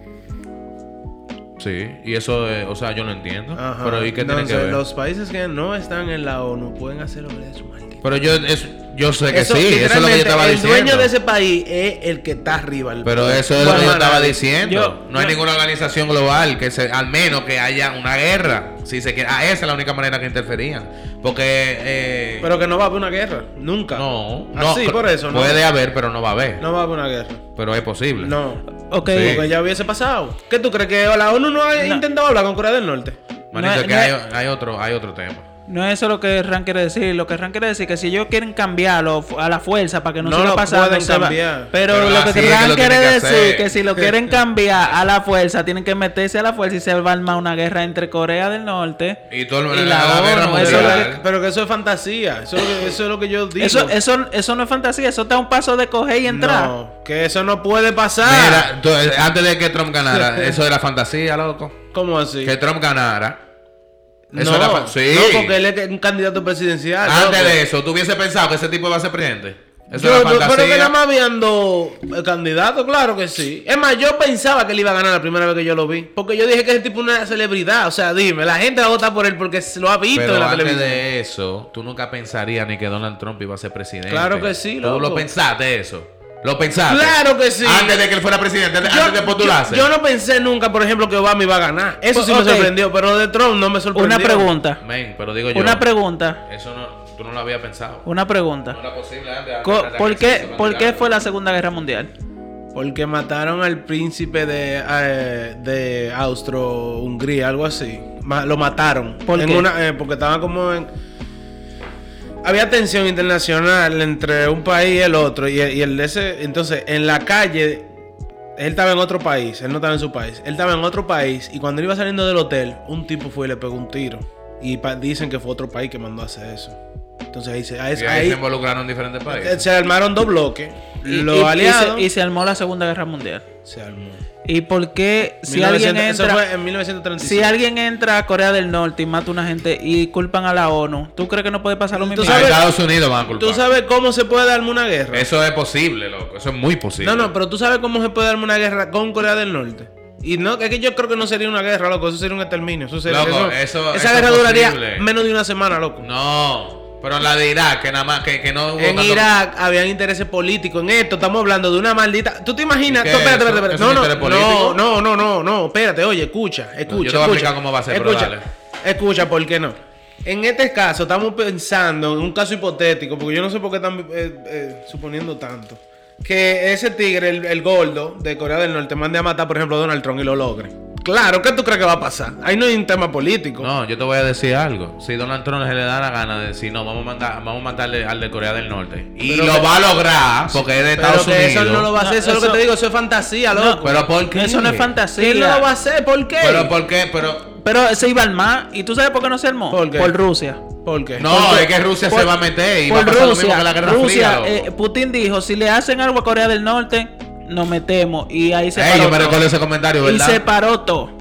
Sí, y eso, eh, o sea, yo lo entiendo. Ajá. Pero ¿y qué tiene que Entonces, ver? los países que no están en la ONU pueden hacer lo que les dé su maldita. Pero yo, es- yo sé que Eso, sí, eso es lo que yo estaba el diciendo. dueño de ese país es el que está arriba. el- Pero eso es lo que yo estaba diciendo. Yo- no hay yo- ninguna organización global que se, al menos que haya una guerra. Si se quiere, ah, esa es la única manera que interferían. Porque eh, Pero que no va a haber una guerra. Nunca. no, no, Así, por eso. No, puede haber, pero no va a haber. no va a haber una guerra. Pero es posible. No. Ok. Sí. Porque ya hubiese pasado. ¿Qué tú crees que la ONU no ha No. intentado hablar con Corea del Norte? Manito, No, que no- hay, hay otro, hay otro tema. No es eso lo que Ran quiere decir. Lo que Ran quiere decir es que si ellos quieren cambiarlo a la fuerza para que no, lo se va- cambiar. Pero, Pero lo que Ran lo quiere que decir hacer. que si lo quieren cambiar a la fuerza, tienen que meterse a la fuerza y se va a armar una guerra entre Corea del Norte Y todo el y la guerra ONU, eso Pero, lo que, pero que eso es fantasía. Eso es lo que, eso es lo que yo digo. Eso, eso, eso no es fantasía, eso está a un paso de coger y entrar. No, que eso no puede pasar. Mira, tú, eh, antes de que Trump ganara, eso era fantasía, loco. ¿Cómo así? Que Trump ganara. Eso no, era sí. no, porque él es un candidato presidencial. Antes loco. de eso, ¿tú hubiese pensado que ese tipo iba a ser presidente? Eso Yo- era pero- pero que nada más viendo el candidato, claro que sí. Es más, yo pensaba que él iba a ganar la primera vez que yo lo vi. Porque yo dije que ese tipo es una celebridad. O sea, dime, la gente va a votar por él porque lo ha visto Pero en la antes televisión. de eso, tú nunca pensarías ni que Donald Trump iba a ser presidente. Claro que sí, Tú loco. lo pensaste eso. Lo pensaste. Claro que sí. Antes de que él fuera presidente, antes, de postularse. yo, yo no pensé nunca, por ejemplo, que Obama iba a ganar. Eso sí me sorprendió, pero de Trump no me sorprendió. Una pregunta, Men, pero digo yo. una pregunta, Eso no, tú no lo habías pensado. una pregunta. No era posible antes. antes- Co- antes ¿Por qué, ¿Por qué fue la Segunda Guerra Mundial? Porque mataron al príncipe de, eh, de Austro-Hungría, algo así. Ma- lo mataron. ¿Por En qué? una- eh, porque estaban como en... Había tensión internacional entre un país y el otro. Y, y el ese... Entonces, en la calle... Él estaba en otro país. Él no estaba en su país. Él estaba en otro país. Y cuando él iba saliendo del hotel, un tipo fue y le pegó un tiro. Y dicen que fue otro país que mandó a hacer eso. Entonces ahí se, ahí, Y ahí se involucraron diferentes países. se armaron dos bloques. Y- Los y- y aliados. se, y se armó la Segunda Guerra Mundial. se armó. ¿Y por qué si 1900 alguien eso entra... fue en 1935. Si alguien entra a Corea del Norte y mata a una gente y culpan a la ONU, ¿tú crees que no puede pasar lo Tú mismo? A sabes- Estados Unidos van a culpar. ¿Tú sabes cómo se puede darme una guerra? Eso es posible, loco. Eso es muy posible. No, no, pero tú sabes cómo se puede darme una guerra con Corea del Norte. Y no, es que yo creo que no sería una guerra, loco. Eso sería un exterminio. Eso sería, Loco, eso- esa eso guerra duraría menos de una semana, loco. No. Pero en la de Irak, que nada más, que, que no hubo En tanto- Irak habían intereses políticos. En esto estamos hablando de una maldita. ¿Tú te imaginas? ¿Y qué No, espérate, espérate, ¿Es espérate. No, no, no, no, no, no, no. Espérate, oye, escucha, escucha. yo te voy a escucha, explicar cómo va a ser, pero escucha, dale. Escucha, ¿por qué no? En este caso, estamos pensando en un caso hipotético, porque yo no sé por qué están eh, eh, suponiendo tanto. Que ese tigre, el, el gordo de Corea del Norte, mande a matar, por ejemplo, a Donald Trump y lo logre. Claro, ¿qué tú crees que va a pasar? Ahí no hay un tema político. No, yo te voy a decir algo. Si Donald Trump se le da la gana de decir, no, vamos a mandar, vamos a mandarle al de Corea del Norte. Y Pero lo que- va a lograr porque es de Pero Estados que Unidos. eso no lo va a hacer, No, eso, es lo que te digo, eso es fantasía, No, loco. Pero ¿por qué? Eso no es fantasía. ¿Quién no lo va a hacer? ¿Por qué? Pero ¿por qué? Pero Pero se iba al mar. ¿Y tú sabes por qué no se armó? ¿Por qué? Rusia. ¿Por qué? no, Porque- es que Rusia por- se va a meter y va a Por pasar lo mismo Rusia, que la Guerra Rusia, Fría. eh. Putin dijo, si le hacen algo a Corea del Norte, nos metemos. Y ahí se Ey, paró yo me todo. recuerdo ese comentario, Y se paró todo.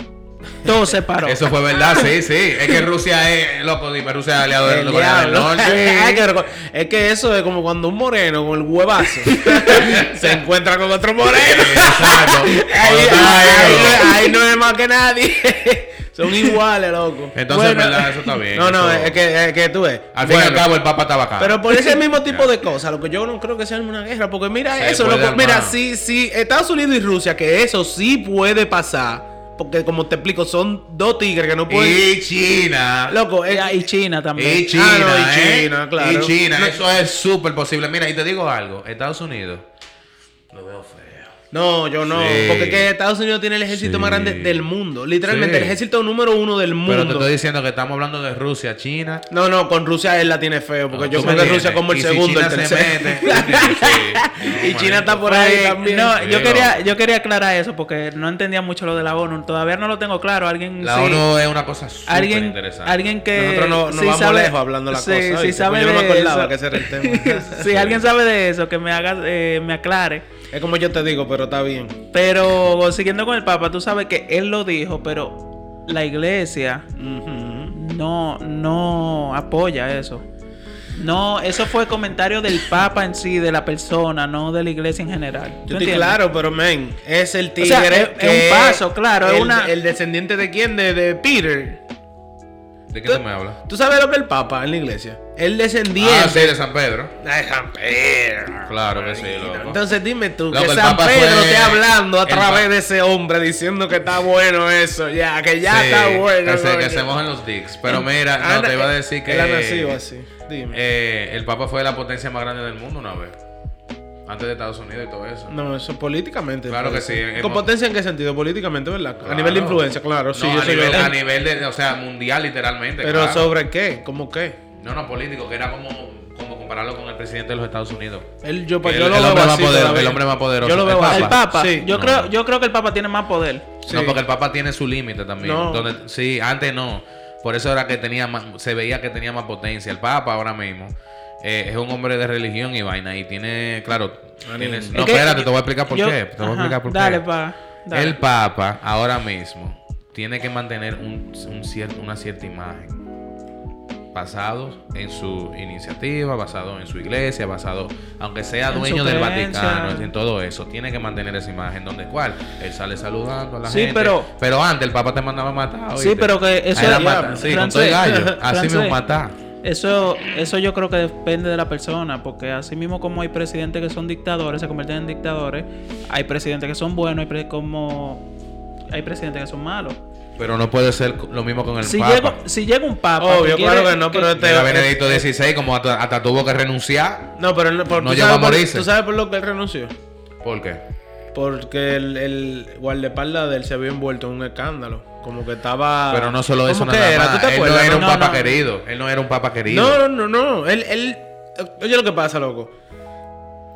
Todo se paró. Eso fue verdad, sí, sí. Es que Rusia es, loco, dime, Rusia es aliado de Corea del. Norte. Es que eso es como cuando un moreno con el huevazo se encuentra con otro moreno. Exacto. Ahí, ahí no es más que nadie. Son iguales, loco. Entonces, verdad, eso está bien, No, no, eso- es que, es que tú ves. Al fin y al Bueno, cabo, el Papa estaba acá. Pero por ese mismo tipo de cosas, lo que yo no creo que sea una guerra, porque mira Se eso, loco, mira, si, si Estados Unidos y Rusia, que eso sí puede pasar, porque como te explico, son dos tigres que no pueden... Y China. Loco, es- Y China también. Y China, Ah, no, y ¿eh? China, claro. Y China, No. eso es súper posible. Mira, y te digo algo. Estados Unidos lo veo feo. No, yo no. Sí. Porque es que Estados Unidos tiene el ejército Sí. más grande del mundo. Literalmente, Sí. el ejército número uno del mundo. Pero te estoy diciendo que estamos hablando de Rusia, China. No, no, con Rusia él la tiene feo. Porque No, yo creo que Rusia como el Y si segundo, China el se tercero. y No, China está por ahí también. No, yo quería, yo quería aclarar eso porque no entendía mucho lo de la ONU. Todavía no lo tengo claro. Alguien La sí- ONU es una cosa súper alguien, interesante. alguien que Nosotros no, nos sí vamos sabe- lejos hablando la sí, cosa. yo no me de acordaba eso. que ese era el tema. si alguien sabe de eso, que me haga, eh, me aclare. Es como yo te digo, pero está bien. Pero siguiendo con el Papa, tú sabes que él lo dijo, pero la iglesia no, no apoya eso. No, eso fue comentario del Papa en sí, de la persona, no de la iglesia en general. Claro, pero men, es el tigre. sea, es- es que un paso, claro, es El, una- el descendiente de quién? De, de Peter. ¿De qué tú me hablas? ¿Tú sabes lo que es el Papa en la iglesia? El descendiente. Ah, sí, de San Pedro. Ay, San Pedro. Claro que sí, loco. Entonces dime tú, Loco, que San Papa Pedro fue- esté hablando a través de ese hombre diciendo que está bueno eso, ya, que ya Sí, está bueno. Que se, que se mojen los dicks. Pero mira, no, Anda, te iba a decir que. Él ha nacido así, dime. eh, el Papa fue la potencia más grande del mundo una vez. Antes de Estados Unidos y todo eso. no, eso políticamente. Claro pues. que sí, hemos- ¿Con potencia en qué sentido? Políticamente, ¿verdad? A nivel de influencia, claro. Sí, no, yo a, soy nivel, a nivel de, o sea, mundial literalmente. Pero claro. ¿sobre qué? ¿Cómo qué? No, no, político, que era como, como compararlo con el presidente de los Estados Unidos. Él, yo, El- yo lo el veo hombre más poder- el hombre más poderoso. Yo lo El veo Papa. El Papa, Sí. yo, No. creo, yo creo que el Papa tiene más poder. Sí. No, porque el Papa tiene su límite también. No. Donde, sí, antes no. Por eso era que tenía más, se veía que tenía más potencia. El Papa ahora mismo eh, es un hombre de religión y vaina. Y tiene, claro. tiene- no, que espérate, te voy a explicar por yo- qué. Te voy a explicar por dale, qué. pa, dale. El Papa ahora mismo tiene que mantener un, un cier- una cierta imagen. Basado en su iniciativa, basado en su iglesia, basado, aunque sea dueño del. Vaticano, en todo eso, tiene que mantener esa imagen donde cual él sale saludando a la Sí, gente. pero- pero antes el Papa te mandaba matar. Sí, pero que eso Era matar, sí, con todo el gallo. Así mismo matar. Eso, eso yo creo que depende de la persona, porque así mismo como hay presidentes que son dictadores, se convierten en dictadores, hay presidentes que son buenos, hay pre- como hay presidentes que son malos. Pero no puede ser lo mismo con el Si Papa. llega, si llega un papa, Obvio, que claro que no, pero este- Benedicto XVI, como hasta, hasta tuvo que renunciar. No, pero no, por, No ¿tú, llegó sabes a por, morirse. ¿tú sabes por lo que él renunció? ¿Por qué? Porque el, el guardaespaldas de él se había envuelto en un escándalo. Como que estaba. Pero no solo eso ¿Cómo que nada era? más. ¿Tú te Él no era un No, papa no. querido. Él no era un papa querido. No, no, no, no. Él, él. Oye, lo que pasa, loco.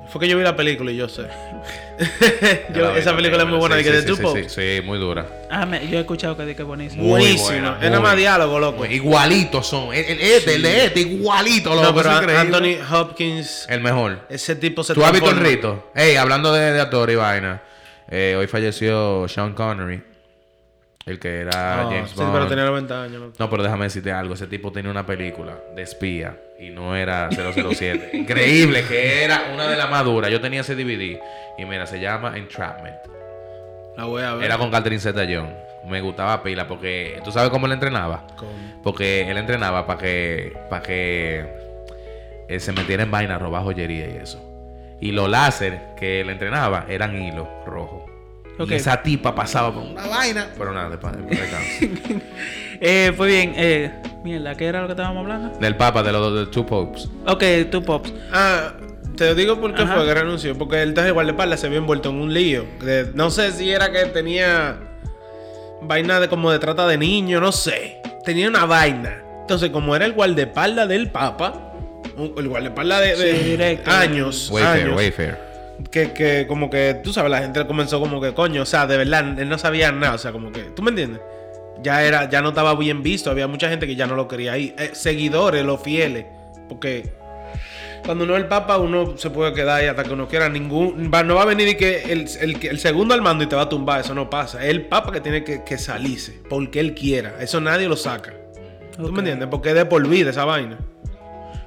Fue que yo vi la película y yo sé. Yo- vi esa película es muy buena. Sí, de que sí, de sí, sí, muy dura. Ah, me- yo he escuchado que di que es buenísimo. Muy Buenísima. buena, es nada más diálogo, loco. Igualitos son. El, el, este, el de este, igualito, loco. No, pero es. Anthony Hopkins, El mejor. ese tipo se ¿Tú has visto el rito? Ey, hablando de, de actor y vaina. eh, hoy falleció Sean Connery. El que era Ah, James sí, Bond. pero tenía 90 años. No, pero déjame decirte algo. Ese tipo tenía una película de espía y no era 007. Increíble, que era una de las más duras. Yo tenía ese DVD y mira, se llama Entrapment. La voy a ver. Era con Catherine Zeta-Jones. Me gustaba pila porque... ¿Tú sabes cómo él entrenaba? Con- Porque él entrenaba para que... Para que... Él se metiera en vaina, robar joyería y eso. Y los láser que él entrenaba eran hilo rojo. Y esa tipa pasaba por una vaina. Pero nada, después después Eh, fue bien. Eh, mierda, ¿qué era lo que estábamos hablando? Del Papa, de los de Two Popes. Ok, Two Pops. Ah, te digo por qué Ajá. fue que renunció. Porque el traje de guardaespaldas se había envuelto en un lío. De- no sé si era que tenía vaina de como de trata de niño, no sé. Tenía una vaina. Entonces, como era el guardaespaldas del Papa, el guardaespaldas de, de Sí, directo. años, Wayfair, años, Wayfair. Que, que como que, tú sabes, la gente comenzó como que, coño, o sea, de verdad, él no sabía nada, o sea, como que, ¿tú me entiendes? Ya era, ya no estaba bien visto, había mucha gente que ya no lo quería ahí, Eh, seguidores, los fieles, porque cuando uno es el papa, uno se puede quedar ahí hasta que uno quiera, ningún, va- no va a venir y que el, el- el segundo al mando y te va a tumbar, eso no pasa, es el papa que tiene que, que salirse, porque él quiera, eso nadie lo saca, ¿tú me entiendes? Porque es de por vida esa vaina.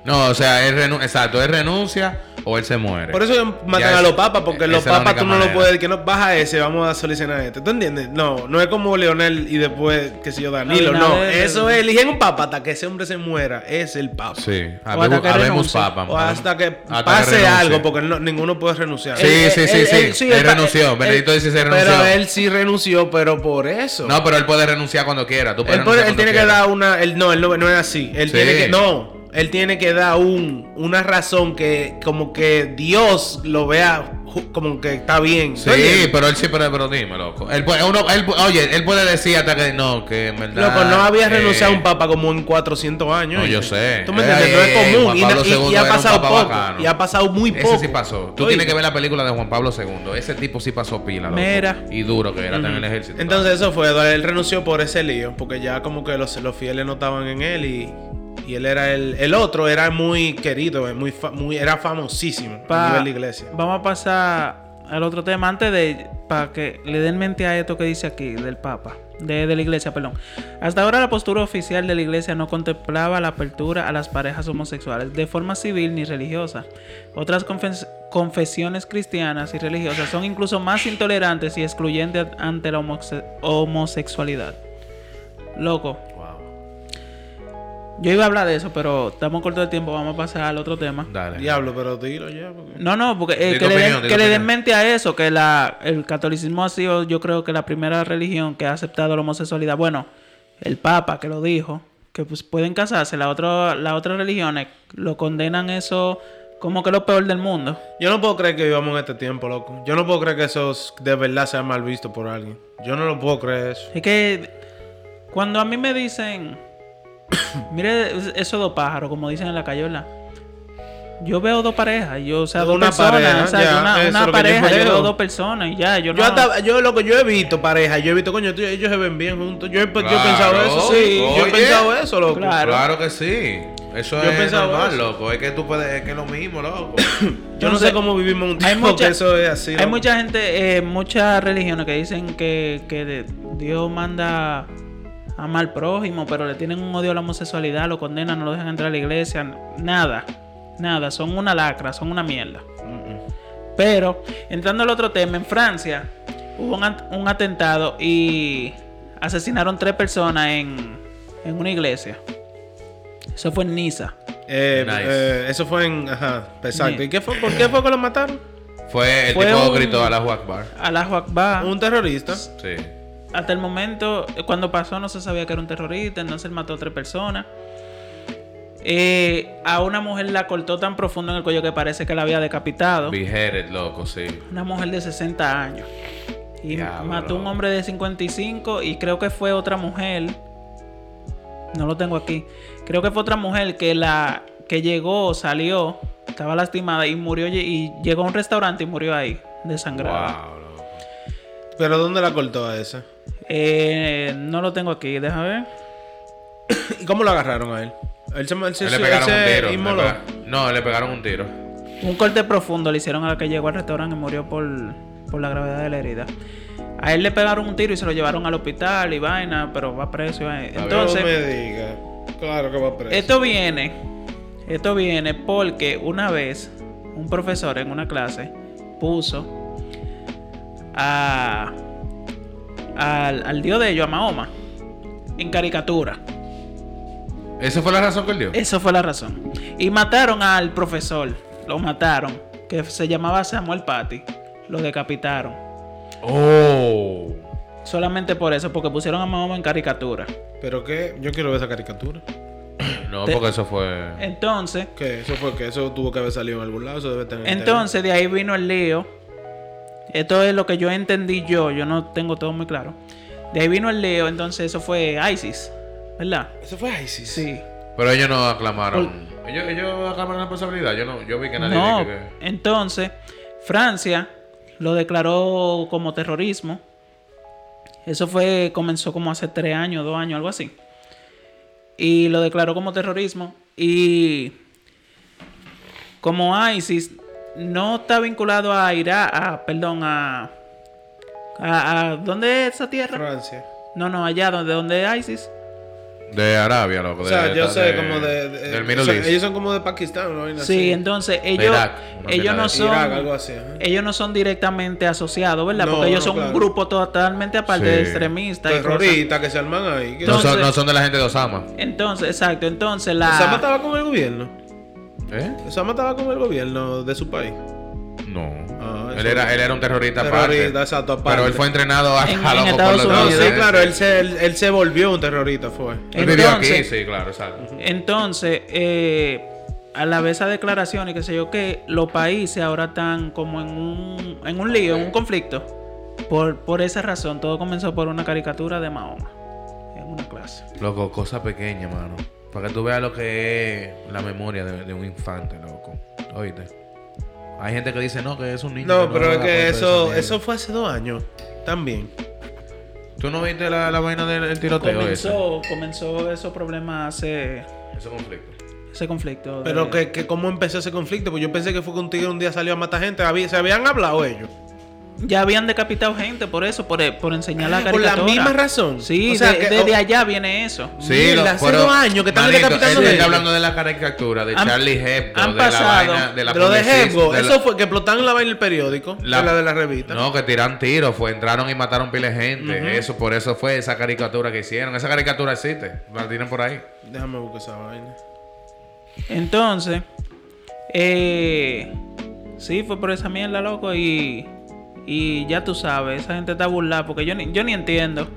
No, o sea, él renu- exacto, él renuncia o él se muere. Por eso matan Ya a los papas, porque los papas tú no lo puedes, que no baja ese, vamos a solucionar este. ¿Tú entiendes? No, no es como Leonel y después, qué sé yo, Danilo. No, Abinader. eso es, eligen un papa hasta que ese hombre se muera, es el papa. Sí, hasta habemos, que habemos renuncie. papa. O hasta que Hasta pase algo, porque no- ninguno puede renunciar. Sí, Él- sí, él- sí, él- sí. él- sí, renunció. Benedicto dice se renunció. Pero él sí renunció, pero por eso. No, pero él puede renunciar cuando quiera. Tú puedes él, puede- renunciar él tiene que dar una. Él, no, él no, no es así. Él Sí. tiene que. No. Él tiene que dar un, una razón que, como que Dios lo vea como que está bien. ¿Tú Sí, pero él sí, pero, dime, loco. Él puede, uno, él, oye, él puede decir hasta que no, que en verdad. Loco, no había eh, renunciado a un papa como en 400 años. No, yo sé. Tú me Eh, entiendes, no eh, es común. Y, ha pasado papa poco. bacano. Y ha pasado muy poco. Ese sí pasó. Tú tienes que ver la película de Juan Pablo II. Ese tipo sí pasó pila, loco. Mira. Y duro que era, está en el ejército. Entonces eso fue, él renunció por ese lío, porque ya como que los, los fieles no estaban en él y, y él era el, el otro, era muy querido, muy, muy era famosísimo Pa- a nivel de iglesia. Vamos a pasar al otro tema antes de para que le den mente a esto que dice aquí del Papa, de, de la Iglesia, perdón. Hasta ahora la postura oficial de la Iglesia no contemplaba la apertura a las parejas homosexuales de forma civil ni religiosa. Otras confes- confesiones cristianas y religiosas son incluso más intolerantes y excluyentes ante la homose- homosexualidad. Loco. Yo iba a hablar de eso, pero estamos corto de tiempo, vamos a pasar al otro tema. Dale. Diablo, pero dilo ya. porque- No, no, porque eh, que, le, den, que le mente a eso, que la, el catolicismo ha sido, yo creo que la primera religión que ha aceptado la homosexualidad. Bueno, el Papa que lo dijo, que pues pueden casarse, la otra, las otras religiones lo condenan eso como que lo peor del mundo. Yo no puedo creer que vivamos en este tiempo, loco. Yo no puedo creer que eso es- de verdad sea mal visto por alguien. Yo no lo puedo creer eso. Es que cuando a mí me dicen, mire esos dos pájaros, como dicen en la cayola. Yo veo dos parejas, yo, o sea, dos Una personas, pareja, o sea, ya, una, eso una es lo que yo pareja, yo veo. dos personas y ya, yo no... Yo, hasta, yo, loco, yo he visto parejas, yo he visto, coño, ellos se ven bien juntos. Yo he, yo he Claro, pensado eso, sí. Yo he pensado eso, loco. Claro. Claro que sí. Eso Yo he es pensado normal, eso. loco. Es que tú puedes, es que es lo mismo, loco. Yo no sé cómo vivimos un tiempo mucha- que eso es así. Hay loco. mucha gente, eh, muchas religiones que dicen que, que Dios manda a amar al prójimo, pero le tienen un odio a la homosexualidad, lo condenan, no lo dejan entrar a la iglesia, nada, nada, son una lacra, son una mierda. Pero, entrando al otro tema, en Francia hubo un, at- un atentado y asesinaron tres personas en, en una iglesia. Eso fue en Niza. Eh, Nice. eh, eso fue en. Ajá, exacto. Sí. ¿Y qué fue? ¿Por qué fue que lo mataron? Fue el Fue tipo un- gritó a la Akbar. Allahu Akbar. Un terrorista. Sí. Hasta el momento, eh, cuando pasó, no se sabía que era un terrorista, entonces él mató a tres personas. Eh, a una mujer la cortó tan profundo en el cuello que parece que la había decapitado. Beheaded, loco, sí. Una mujer de 60 años. Y mató a un hombre de 55 y creo que fue otra mujer. No lo tengo aquí. Creo que fue otra mujer que la que llegó, salió Estaba lastimada y murió y- llegó a un restaurante y murió ahí, desangrada. Wow. ¿Pero dónde la cortó a esa? Eh, no lo tengo aquí, déjame ver. ¿Y cómo lo agarraron a él? Él se, él se- Él le pegaron un tiro. le inmoló. pega- No, le pegaron un tiro. Un corte profundo le hicieron a la que llegó al restaurante y murió por, por la gravedad de la herida. A él le pegaron un tiro y se lo llevaron al hospital y vaina, pero va preso. y vaina. Entonces, no me diga. Claro que va preso. esto viene, esto viene porque una vez un profesor en una clase puso a, al, al dios de ellos, a Mahoma, en caricatura. ¿Esa fue la razón que él dio? Eso fue la razón. Y mataron al profesor. Lo mataron. Que se llamaba Samuel Patty. Lo decapitaron. Oh. Solamente por eso, porque pusieron a Mahoma en caricatura. ¿Pero qué? Yo quiero ver esa caricatura. No, Te- porque eso fue. Entonces, ¿Qué? ¿Eso fue que Eso tuvo que haber salido en algún lado. Eso debe tener. entonces de ahí vino el lío. Esto es lo que yo entendí yo. Yo no tengo todo muy claro. De ahí vino el lío. Entonces eso fue ISIS. ¿Verdad? Eso fue ISIS. Sí. Pero ellos no aclamaron. Ellos, ellos aclamaron la responsabilidad. Yo no, yo vi que nadie No, dijo que. entonces Francia lo declaró como terrorismo. Eso fue, comenzó como hace tres años, dos años, algo así. Y lo declaró como terrorismo. Y como ISIS no está vinculado a Irak, a, perdón, a, a, a- ¿Dónde es esa tierra? Francia. No, no, allá donde, donde es ISIS. De Arabia, loco. O sea, de- yo sé, de- como de. de- del o Middle sea, East. ellos son como de Pakistán, ¿no? Sí, entonces ellos, Irak, ellos no son, Irak, algo así. ajá. ellos no son directamente asociados, ¿verdad? No, Porque ellos no, son un grupo totalmente aparte Sí. de extremistas y cosas. Terroristas que se arman ahí. ¿Qué No son, no son de la gente de Osama. Entonces, exacto, entonces la Osama estaba con el gobierno. ¿Eh? Osama estaba con el gobierno de su país. No. Ah, él, era, él era un terrorista, Terrorista, aparte. exacto, aparte. Pero él fue entrenado a, En- a en Estados No, Unidos. sí, claro, él se, él, él se volvió un terrorista, fue. Él vivió aquí, Entonces- sí, claro, exacto. Entonces, eh, a la vez esa declaración y qué sé yo que los países ahora están como en un, en un lío, en un conflicto. Por, por esa razón, todo comenzó por una caricatura de Mahoma en una clase. Loco, cosa pequeña, mano. Para que tú veas lo que es la memoria de, de un infante, loco. Oíste. Hay gente que dice, no, que es un niño. No, que pero es que eso, eso fue hace dos años. También. ¿Tú no viste la, la vaina del el tiroteo ese? Comenzó, comenzó esos problemas hace Ese conflicto. ese conflicto. de- Pero que, que cómo empezó ese conflicto, pues yo pensé que fue que un tigre un día salió a matar gente. Había- se habían hablado ellos. Ya habían decapitado gente por eso, por, por enseñar la Ah, por caricatura. la misma razón. Sí, O sea, de- que- desde allá viene eso. Mierda, hace dos años que están manito, decapitando gente. hablando de la caricatura de Han- Charlie Hebdo, han de la pasado vaina, de la de lo de Hebdo, de la- eso fue que explotaron la vaina del periódico, La- de la de la revista. No, que tiran tiros, fue, entraron y mataron pile de gente. Eso, por eso fue esa caricatura que hicieron. Esa caricatura existe. La tienen por ahí. Déjame buscar esa vaina. Entonces, eh, sí, fue por esa mierda, loco, y, y ya tú sabes, esa gente está burlada, porque yo ni, yo ni entiendo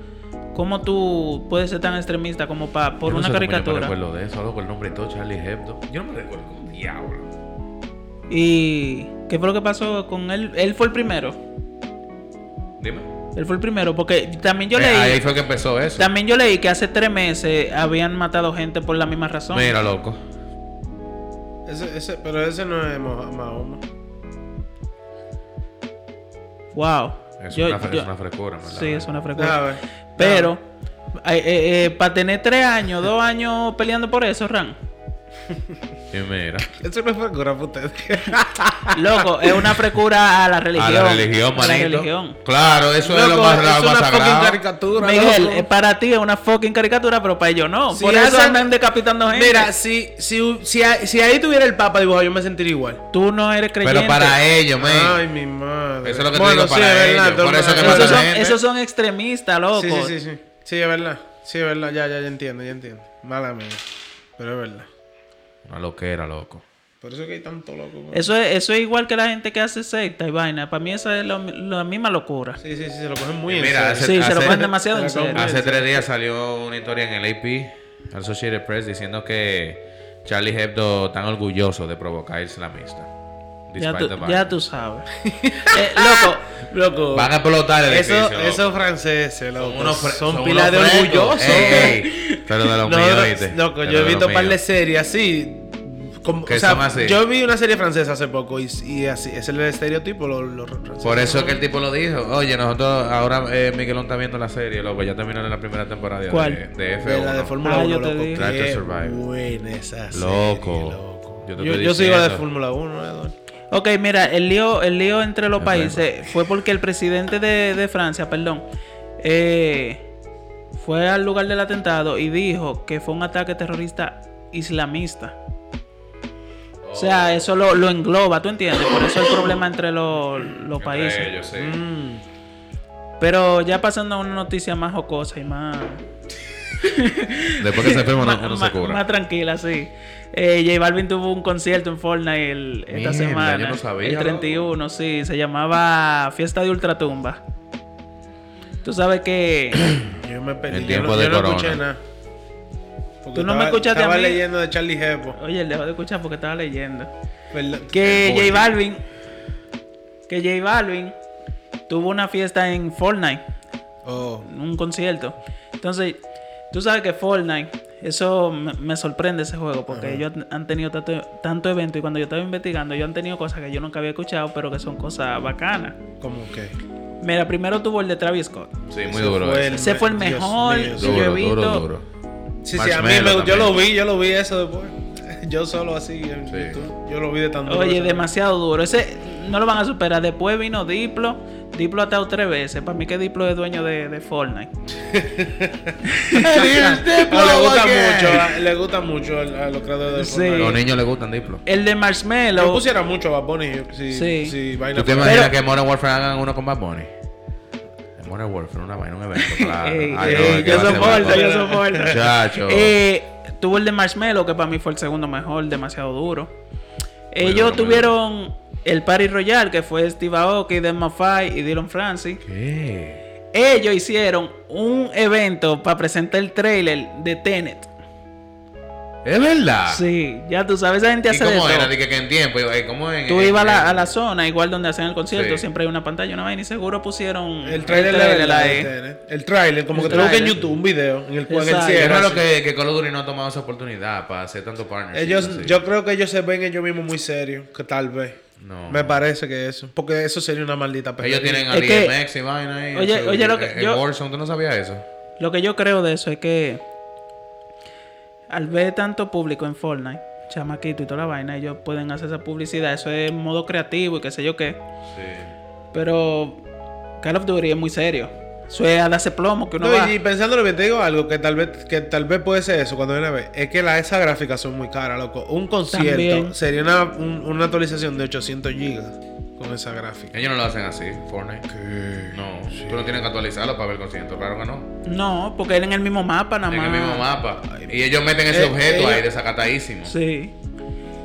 cómo tú puedes ser tan extremista como pa, por Yo no una sé cómo Yo me caricatura. recuerdo de eso, loco, el nombre y todo, Charlie Hebdo. Yo no me recuerdo diablo. Y, ¿qué fue lo que pasó con él? Él fue el primero. Dime. Él fue el primero, porque también yo Eh, leí, ahí fue que empezó eso. también yo leí que hace tres meses habían matado gente por la misma razón. Mira, loco. Ese, ese, pero ese no es Mahoma. Wow. Es, Yo- una, yo- es una frescura, ¿verdad? Sí, es una frecuencia. ver. Pero, para tener tres años, dos años peleando por eso, Ran. Y mira. Eso no es frescura para ustedes. Loco, es una frecura a la religión. A la religión, A manito. la religión. Claro, eso es lo más, es lo más una fucking sagrado. caricatura. Miguel, loco. eh, para ti es una fucking caricatura, pero para ellos no. Si por eso hacen- andan decapitando gente. Mira, si, si, si, ahí- si ahí tuviera el Papa dibujado, yo me sentiría igual. tú no eres creyente. Pero para ellos, man. Ay, mi madre. Eso es lo que te bueno, digo sí, para es verdad, ellos, por eso que esos, son, gente. esos son extremistas, loco. Sí, sí, sí, sí. Sí, es verdad. Sí, es verdad. Ya, ya, ya entiendo, ya entiendo. Mala mía. Pero es verdad. Una loquera, loco. Por eso es que hay tanto loco. Eso es, eso es igual que la gente que hace secta y vaina. Para mí esa es lo- la misma locura. Sí, sí, sí, se lo cogen muy Y en mira, serio. hace- Sí, se lo ponen demasiado en serio. Hace tres días salió una historia en el AP, Associated Press, diciendo que Charlie Hebdo tan orgulloso de provocar islamista. Ya tú, ya tú sabes. Eh, loco, Loco. Van a explotar el Eso, edificio. esos franceses, loco. Son unos fre- son son pilas de orgullosos. Ey, ey. Pero de los míos, ¿viste? Loco, Pero yo he visto un par de series así. Como- Que o sea, son así. yo vi una serie francesa hace poco y, y así, ese es el estereotipo. Los franceses. Por eso es que el tipo lo dijo. Oye, nosotros ahora eh, Miguelón está viendo la serie, loco. Ya terminaron la primera temporada de- ¿Cuál? de, F1. de la de Fórmula Ah, 1, yo te loco. dije. Qué Survive. buena esa serie, Loco. loco. Yo te Yo, yo sigo la de. Fórmula 1, Eduardo. Ok, mira, el lío, el lío entre los Es países fue porque el presidente de, de Francia, perdón, eh, fue al lugar del atentado y dijo que fue un ataque terrorista islamista. O sea, eso lo, lo engloba, ¿tú entiendes? Por eso el problema entre los, los Entre países. ellos, sí. Mm. Pero ya pasando a una noticia más jocosa y más... Después que se enferma, uno, uno se cura. más tranquila, sí. Eh, J Balvin tuvo un concierto en Fortnite el- esta Mierda, semana. yo no sabía, el 31, sí. Se llamaba Fiesta de Ultratumba. Tú sabes que... Yo me perdí. Yo tiempo no, de yo no corona. escuché nada. Porque Tú no me estaba- escuchaste a Estaba mí. leyendo de Charlie Heppo. Oye, dejo de escuchar porque estaba leyendo. Perdón. Que J. Balvin... Que J Balvin tuvo una fiesta en Fortnite. Oh. un concierto. Entonces, tú sabes que Fortnite, eso me, me sorprende ese juego, porque ellos han- tenido tanto, tanto evento y cuando yo estaba investigando, ellos han tenido cosas que yo nunca había escuchado, pero que son cosas bacanas. ¿Cómo que? Mira, primero tuvo el de Travis Scott. Sí, muy Ese duro. fue ese. el- Ese fue el mejor. Sí, yo he Duro, visto- duro, duro. Sí, sí, a mí me, yo lo vi, yo lo vi eso después. Yo solo así en Sí. YouTube. Yo lo vi de tan duro Oye, demasiado duro. Ese no lo van a superar. Después vino Diplo. Diplo ha estado tres veces. Para mí que Diplo es dueño de, de Fortnite. Le gusta mucho, a- le gusta mucho a, a los creadores de Sí. Fortnite. Los niños les gustan Diplo. El de Yo Marshmello. pusiera mucho a Bad Bunny si, Sí. si vaina ¿Tú te imaginas Pero- que Modern Warfare hagan uno con Bad Bunny? En Modern Warfare, una vaina, un evento, claro. Ey, Ay, ey, no, es que yo soporto, yo soporto. Muchacho. Eh, tuvo el de Marshmello, que para mí fue el segundo mejor, demasiado duro. Ellos duro, muy tuvieron el Party Royal, que fue Steve Aoki, Dan Maffay y Dylan Francis. ¿Qué? Ellos hicieron un evento para presentar el trailer de Tenet. ¿Es verdad? Sí, ya tú sabes, esa gente Ah. ¿Y hace de cómo era? todo. Dije que en tiempo, ¿cómo en, Tú ibas a la, a la zona, igual donde hacen el concierto, Sí. siempre hay una pantalla, una vaina y seguro pusieron El trailer, de verdad, ahí. este, El trailer, como El que te lo buscas en. YouTube, un video en el cual él cierra. así. que, que Call of Duty no ha tomado esa oportunidad para hacer tanto partnership. Ellos, así. yo creo que ellos se ven ellos mismos muy serios, que tal vez. No. Me parece que eso. Porque eso sería una maldita Ellos tienen Es a que- DMX y vaina ahí. Oye, oye, lo que en yo- Warzone, ¿tú no sabías eso? Lo que yo creo de eso es que al ver tanto público en Fortnite, chamaquito y toda la vaina, ellos pueden hacer esa publicidad. Eso es modo creativo y qué sé yo qué. Sí. Pero Call of Duty es muy serio. Eso es a darse plomo que uno No, va. y, y pensándolo bien, te digo algo que tal vez que tal vez puede ser eso cuando viene a ver. Es que la, esas gráficas son muy caras, loco. Un concierto También. sería una, un- una actualización de 800 gigas con esa gráfica. Ellos no lo hacen así, Fortnite. No, tú no tienes que actualizarlo para ver el concierto, claro que no. No, porque era en el mismo mapa nada En más. el mismo mapa. Y ellos meten ese Eh, objeto ellos- ahí desacatadísimo. Sí.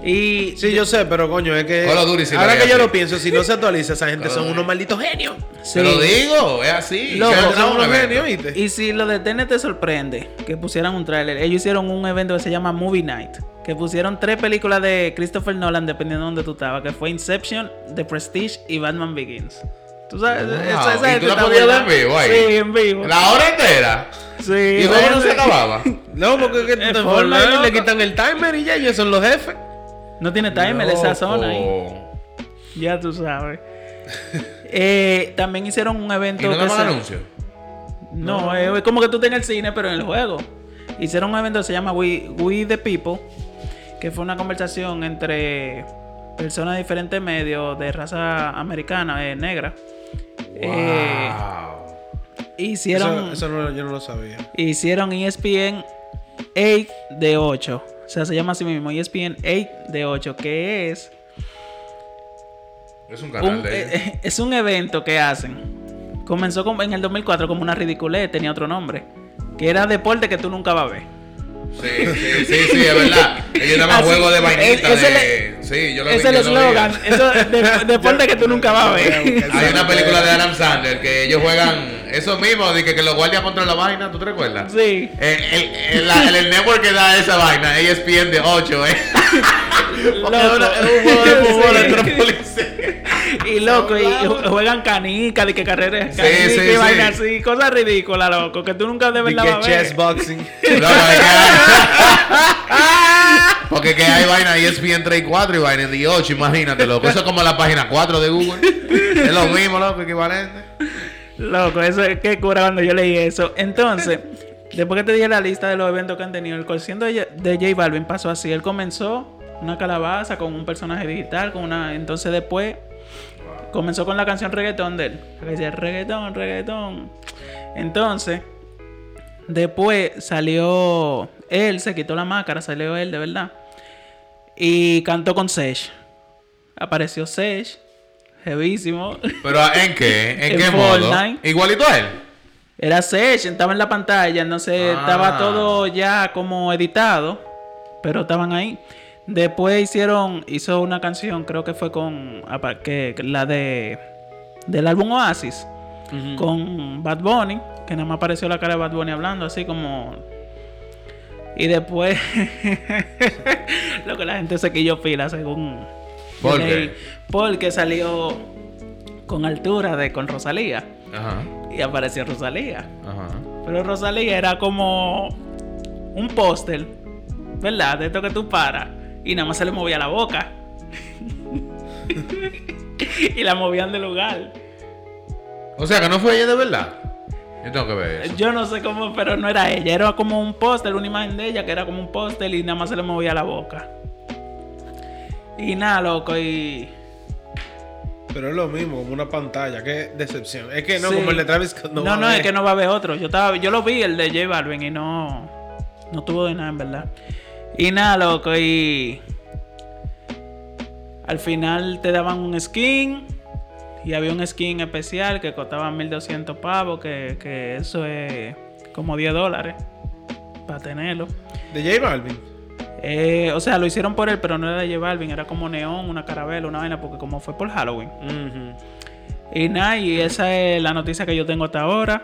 Y Sí, yo sé, pero coño, es que. Sí lo ahora que yo así. lo pienso, si no se actualiza, esa gente son unos malditos genios. sí. Te lo digo, es así. Loco, Son unos evento. genios, ¿viste? Y si lo de TNT te sorprende, que pusieran un tráiler. Ellos hicieron un evento que se llama Movie Night. Que pusieron tres películas de Christopher Nolan, dependiendo de donde tú estabas. Que fue Inception, The Prestige y Batman Begins. Tú sabes, Wow. esa, esa ¿Y tú la podías ver en vivo ahí? Sí, en vivo. La hora entera. Sí, Y luego bueno, no se acababa. No, porque es que te informas, loco. le quitan el timer y ya, ellos son los jefes. No tiene timer esa zona ahí. Ya tú sabes. Eh, también hicieron un evento ¿Y no daban anuncios? No, es como que tú estés en el cine, pero en el juego. Hicieron un evento que se llama We, We the People, que fue una conversación entre personas de diferentes medios de raza americana, eh, negra. Eh, Wow. hicieron, Eso, eso no, yo no lo sabía. hicieron ESPN 8 de 8. O sea, se llama así mismo, E ESPN 8 de 8, que es Es un canal un, de eh, eh, es un evento que hacen. Comenzó en el 2004 como una ridiculez, tenía otro nombre. Que era deporte que tú nunca vas a ver. Sí, sí, sí, sí, es verdad. Ellos daban Así, juegos de vainita. es- es de... Sí, yo lo. Es el eslogan. Eso de, deporte que tú nunca vas a ver. Hay una película de Adam Sandler que ellos juegan eso mismo, de que, que los guardias contra la vaina, ¿tú te recuerdas? Sí. Eh, el, el, la- el network que da esa vaina, E ESPN de 8, ¿eh? Porque es una- es un juego de fútbol Sí. entre policías. Y loco, y ju- juegan canica, de que carreras Sí, canica sí, y sí. vaina así, cosas ridículas, loco, que tú nunca de Y verdad que vas a ver. chess boxing. No, es que- Porque que hay vaina ESPN 3 y 4 y vaina de 8, imagínate, loco. Eso es como la página 4 de Google. Es lo mismo, loco, equivalente. Loco, eso es que cura cuando yo leí eso. Entonces, después que te dije la lista de los eventos que han tenido, el concierto de, J Balvin pasó así. Él comenzó una calabaza con un personaje digital, con una. Entonces después comenzó con la canción reggaetón de él. Que decía reggaetón, reggaetón. Entonces, después salió él, se quitó la máscara, salió él de verdad. Y cantó con Sage. Apareció Sage. Jevísimo. Pero ¿en qué? ¿En, En qué modo? Fortnite. Igualito a él. Era Sage, estaba en la pantalla, entonces Ah. estaba todo ya como editado, pero estaban ahí. Después hicieron, hizo una canción, creo que fue con que, la de del álbum Oasis, con Bad Bunny, que nada más apareció la cara de Bad Bunny hablando así como y después lo que la gente se quilló pila según ¿Por qué? porque salió con altura de con Rosalía Ajá. y apareció Rosalía. Ajá. Pero Rosalía era como un póster, ¿verdad? De esto que tú paras y nada más se le movía la boca. y la movían de lugar. O sea, que no fue ella de verdad. Yo tengo que ver eso. Yo no sé cómo, pero no era ella. Era como un póster, una imagen de ella que era como un póster y nada más se le movía la boca. Y nada, loco, y... Pero es lo mismo, como una pantalla. Qué decepción. Es que no, Sí. como el de Travis. No, no, a es que no va a haber otro. Yo estaba, yo lo vi, el de J Balvin, y no. No tuvo de nada, en verdad. Y nada, loco, y. Al final te daban un skin. Y había un skin especial que costaba 1200 pavos. Que, que eso es como 10 dólares. Para tenerlo. De J Balvin. Eh, o sea, lo hicieron por él, pero no era de J Balvin. Era como neón, una carabela, una vaina. Porque como fue por Halloween. Y nada, y esa es la noticia que yo tengo hasta ahora.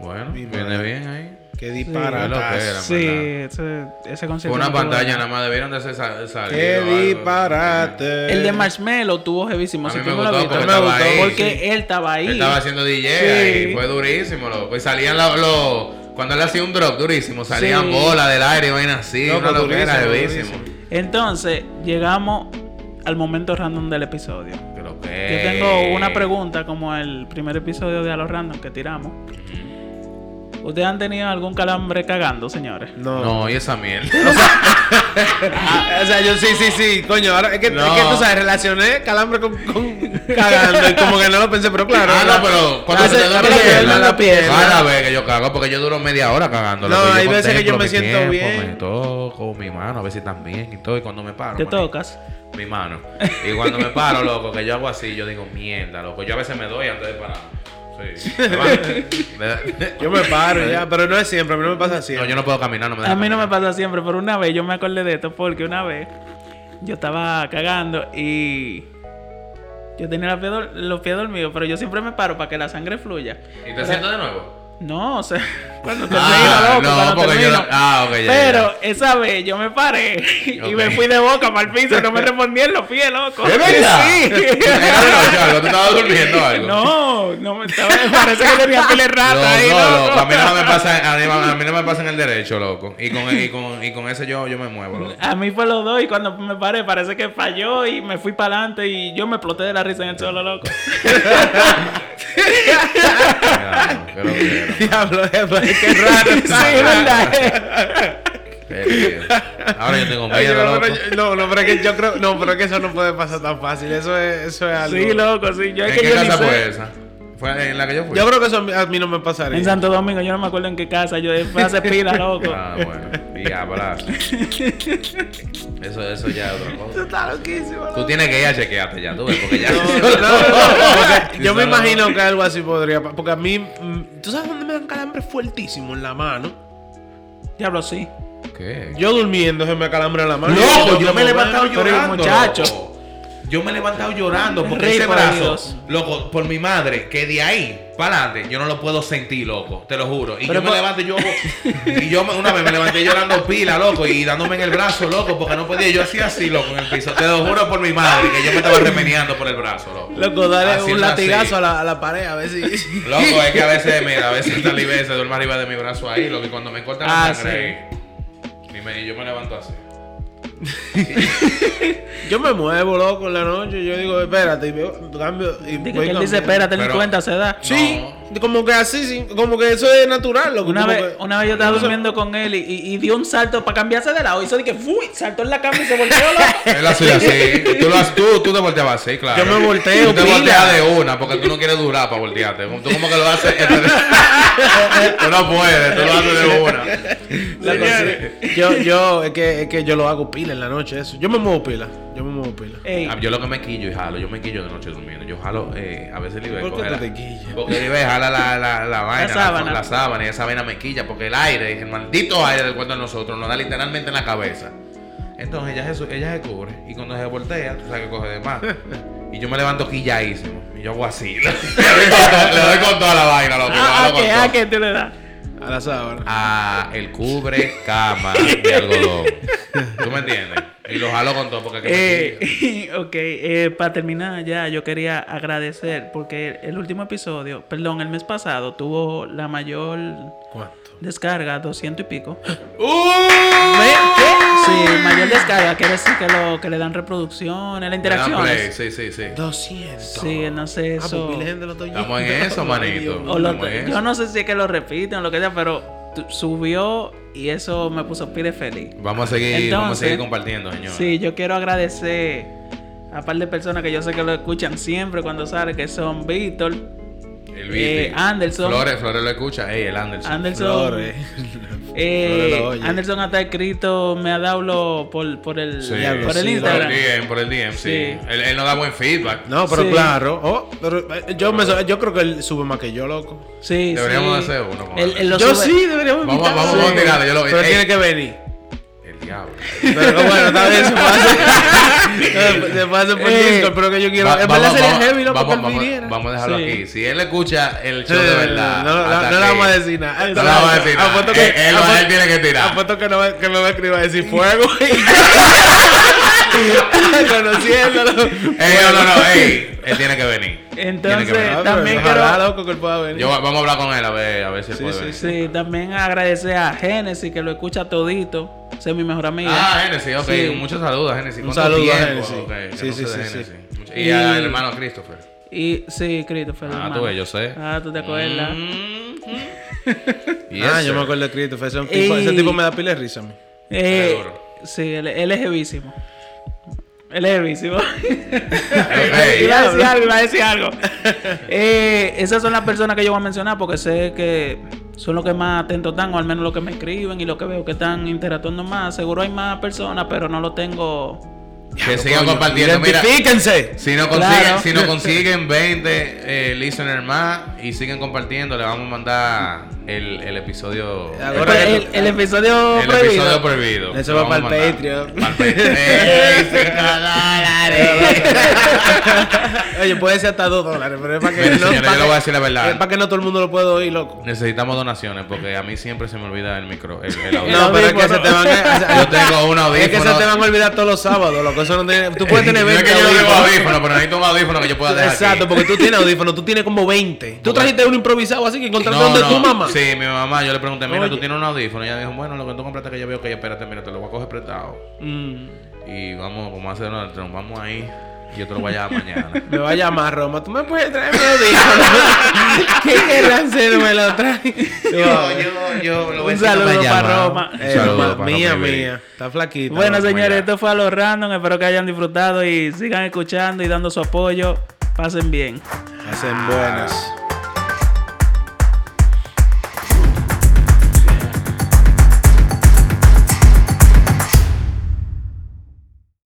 Bueno, Mi viene madre. bien ahí. Qué lo que era, Sí, ese, ese Fue concierto. una no pantalla, nada. más debieron de hacer sa- salir. Qué disparate. El de Marshmello tuvo jevísimo. A Si mí tú me no lo gustó viste, porque me gustó, ahí. porque sí. él estaba ahí. Él estaba haciendo DJ Sí. ahí. Fue durísimo. Y salían los... los- cuando él hacía un drop durísimo, salían Sí. bolas del aire y vainas así. Loco, una loquera, durísimo. Entonces, llegamos al momento random del episodio. Que Yo tengo una pregunta como el primer episodio de A los Random que tiramos. ¿Ustedes han tenido algún calambre cagando, señores? No. No, y esa mierda. Ah, o sea, yo sí, sí, sí. Coño, ahora es que, No. es que tú sabes, relacioné calambre con, con cagando y como que no lo pensé, pero claro. ah, no, pero cuando se te la duele la la pierna. Cada vez que yo cago, porque yo duro media hora cagando. No, hay veces que yo me siento tiempo, bien. Me toco mi mano, a ver si están bien y todo. Y cuando me paro. ¿Te tocas? Mi mano. Y cuando me paro, loco, que yo hago así, yo digo, mierda, loco. Yo a veces me doy antes de parar. Sí. Me da- Yo me paro ya, pero no es siempre, a mí no me pasa así. No, yo no puedo caminar, no me da A mí no me pasa siempre, pero una vez yo me acordé de esto porque una vez yo estaba cagando y yo tenía los pies, los pies dormidos, pero yo siempre me paro para que la sangre fluya. ¿Y te sientas de nuevo? No, o sea, cuando termino, Ah, loco, no, cuando yo termino. no- ah, ok, ya, Pero esa vez yo me paré y me fui de boca para el piso, no me respondí en los pies, loco. ¿Es verdad? Sí. ¿Tú estabas durmiendo algo? No, no me estaba, parece que tenía pile rata No, ahí, no, loco. loco. A mí no me pasa, a mí, a mí no me pasa en el derecho, loco. Y con, y con, y con ese yo, yo me muevo, loco. A mí fue los dos y cuando me paré parece que falló y me fui para adelante y yo me exploté de la risa en el suelo, loco. No, qué loquera, Diablo, es que raro. sí, verdad. qué lío. Ahora yo tengo Ay, miedo, no, loco. pero yo- no, no, pero es que yo creo, no, pero es que eso no puede pasar tan fácil. Eso es, eso es algo. Sí, loco, sí. Yo es ¿En que qué yo ni casa sé. fue esa? ¿Fue en la que yo fui? Yo creo que eso a mí- no me pasaría. En Santo Domingo, yo no me acuerdo en qué casa. Yo fui a hacer pila, loco. Ah, bueno. Diablazo. Eso, eso ya es otra cosa. Está loquísimo. Tú tienes que ir a chequearte ya, tú ves, porque ya. No, yo me imagino que algo así podría pasar. Porque a mí, mm, ¿tú sabes dónde me dan calambre fuertísimo? En la mano. Diablo, sí. ¿Qué? Yo durmiendo se me acalambra en la mano. Loco, yo me he levantado pero llorando. muchacho. Yo me he levantado llorando porque ese brazo, Dios. loco, por mi madre, que de ahí para adelante yo no lo puedo sentir, loco, te lo juro. Y Pero yo me levanto yo y yo una vez me levanté llorando pila, loco, y dándome en el brazo, loco, porque no podía. Yo hacía así, loco, en el piso. Te lo juro por mi madre, que yo me estaba remeneando por el brazo, loco. Loco, dale un latigazo a la, a la pared a ver si. Loco, es que a veces, mira, a veces tal y veces duerme arriba de mi brazo ahí, loco, y cuando me cortan la Ah, sangre ahí, y me- yo me levanto así. Yo me muevo, loco, en la noche. Yo digo, espérate, y veo, cambio. Y que él dice, espérate, ni cuenta se da. Sí, como que así, sí, como que eso es natural, loco. Una vez, que- una vez yo estaba no sé. durmiendo con él y, y- y dio un salto para cambiarse de lado. Hizo de que fui, saltó en la cama y se volteó loco. Él así, así. Tú, lo has- tú, tú te volteabas así, claro. Yo me volteo, Tú te volteas de una porque tú no quieres durar para voltearte. Tú como que lo haces. tú no puedes, tú lo haces de una. Señores, yo, yo, es que, es que yo lo hago pila en la noche, eso. Yo me muevo pila. Yo me muevo pila. Ey, Ah, Yo lo que me quillo y jalo, yo me quillo de noche durmiendo. Yo jalo, eh, a veces Libre ¿Por qué coge tú la- te quillas? Porque Libre jala la, la, la vaina, la, sábana. la sábana y esa vaina me quilla porque el aire, el maldito aire del cuento de nosotros nos da literalmente en la cabeza. Entonces ella se, ella se cubre y cuando se voltea, tú sabes que coge de más. Y yo me levanto quilladísimo. Y yo hago así. Le doy con, todo- le doy con toda la vaina, loco. le ah, jalo con que, ah, que tú le das. A la sábana. a el cubre cama de algodón. ¿Tú me entiendes? Y lo jalo con todo porque. Eh, ok, eh, para terminar ya, yo quería agradecer porque el último episodio, perdón, el mes pasado tuvo la mayor ¿Cuánto? descarga, 200 y pico. ¡Uh! Sí, mayor descarga quiere decir que, lo, que le dan reproducciones, play, interacciones. Sí, sí, sí. 200. Sí, no sé, Ah, eso. pues de estoy Estamos en eso, manito. O lo- yo eso. no sé si es que lo repiten o lo que sea, pero subió y eso me puso pide feliz. Vamos a seguir, vamos a seguir compartiendo, señor. Sí, yo quiero agradecer a par de personas que yo sé que lo escuchan siempre cuando sale, que son Víctor, El eh. Anderson. Flores, Flores lo escucha. Ey, el Anderson. Anderson. Flores. eh, Flores. Anderson hasta escrito, me ha dado lo por, por el, Sí, por el sí, Por el Instagram. DM, por el DM, sí. Sí. Él, él nos da buen feedback. No, pero Sí. claro. Oh, pero eh, yo, me, yo creo que él sube más que yo, loco. Sí, Deberíamos sí. hacer uno Él- él. lo yo sube- sí, deberíamos Vamos- invitarlo. vamos- vamos a tirarle, yo lo- Pero Ey. tiene que venir. Diablo. Pero bueno, está bien, se hacer. se hacer por Eh, Discord, pero que yo quiero. Va- en verdad sería vamos- heavy, loco, vamos, vamos- vamos a dejarlo Sí. aquí. Si él escucha el show Eh, de verdad. No, no, no, no le vamos a decir nada. No le vamos a decir nada. Apuesto Él- tiene que tirar. Apuesto que, no, que me va a escribir a decir fuego. Conociéndolo. Ey, no, no, no, ey. Él tiene que venir. Entonces, Tiene que venir. También quiero- loco, que él pueda venir. Yo, vamos a hablar con él a ver, a ver si Sí, puede sí, venir. Sí, también agradecer a Genesis que lo escucha todito. Ese es mi mejor amiga. Ah, Genesis, ok. Sí. Muchos saludos, Genesis. Un ¿Cuánto saludo a tiempo? Genesis. Sí, sí, sí, Genesis. sí. Y al hermano Christopher. Y sí, Christopher. Ah, hermano. tú ves, yo sé. Ah, tú te acuerdas. Y ah, yo me acuerdo de Christopher. Ese, tipo, Y- ese tipo me da pila de risa a mí. Eh, sí, él, él es jevísimo. Es jevísimo. Ey, iba a decir algo, iba a decir algo. Eh, esas son las personas que yo voy a mencionar porque sé que son los que más atentos están, o al menos los que me escriben y los que veo que están interactuando más. Seguro hay más personas, pero no lo tengo. Que sigan compartiendo. Mira, si no consiguen, Claro. si no consiguen 20 eh, listeners más y siguen compartiendo, le vamos a mandar el, el episodio. Ahora el, el- el episodio el prohibido. episodio prohibido. Eso va vamos para a el mandar. Patreon. Para el Patreon. Oye, puede ser hasta 2 dólares, pero es para que Mire, no. señores, para yo le voy a decir la verdad. Es para que no todo el mundo lo pueda oír, loco. Necesitamos donaciones porque a mí siempre se me olvida el micro. El, el audio. No, pero es que se te van a. Yo tengo un audífono. Es que se te van a olvidar todos los sábados, loco. Eso no tiene, tú puedes tener No 20 es que yo no tengo audífono, pero necesito un audífono que yo pueda dejar Exacto, aquí. porque tú tienes audífonos, tú tienes como 20. Tú trajiste uno improvisado así que encontraste No, donde no. tu mamá. Sí, mi mamá, yo le pregunté, mira, Oye. tú tienes un audífono. Y ella dijo, bueno, lo que tú compraste que yo veo que ella, espérate, mira, te lo voy a coger prestado. Mm. Y vamos, como hace Donald Trump, vamos ahí. Y yo te lo voy a llamar mañana. Me va a llamar Roma. ¿Tú me puedes traer mi audífono? ¿Qué querrás hacer? Me lo trae. yo, yo, lo Un saludo para Roma. Eh, Saludo Roma, para mía, Roma y mía. Está flaquita. Bueno, Roma. señores, ya. esto fue a los random. Espero que hayan disfrutado y sigan escuchando y dando su apoyo. Pasen bien. Hacen buenas.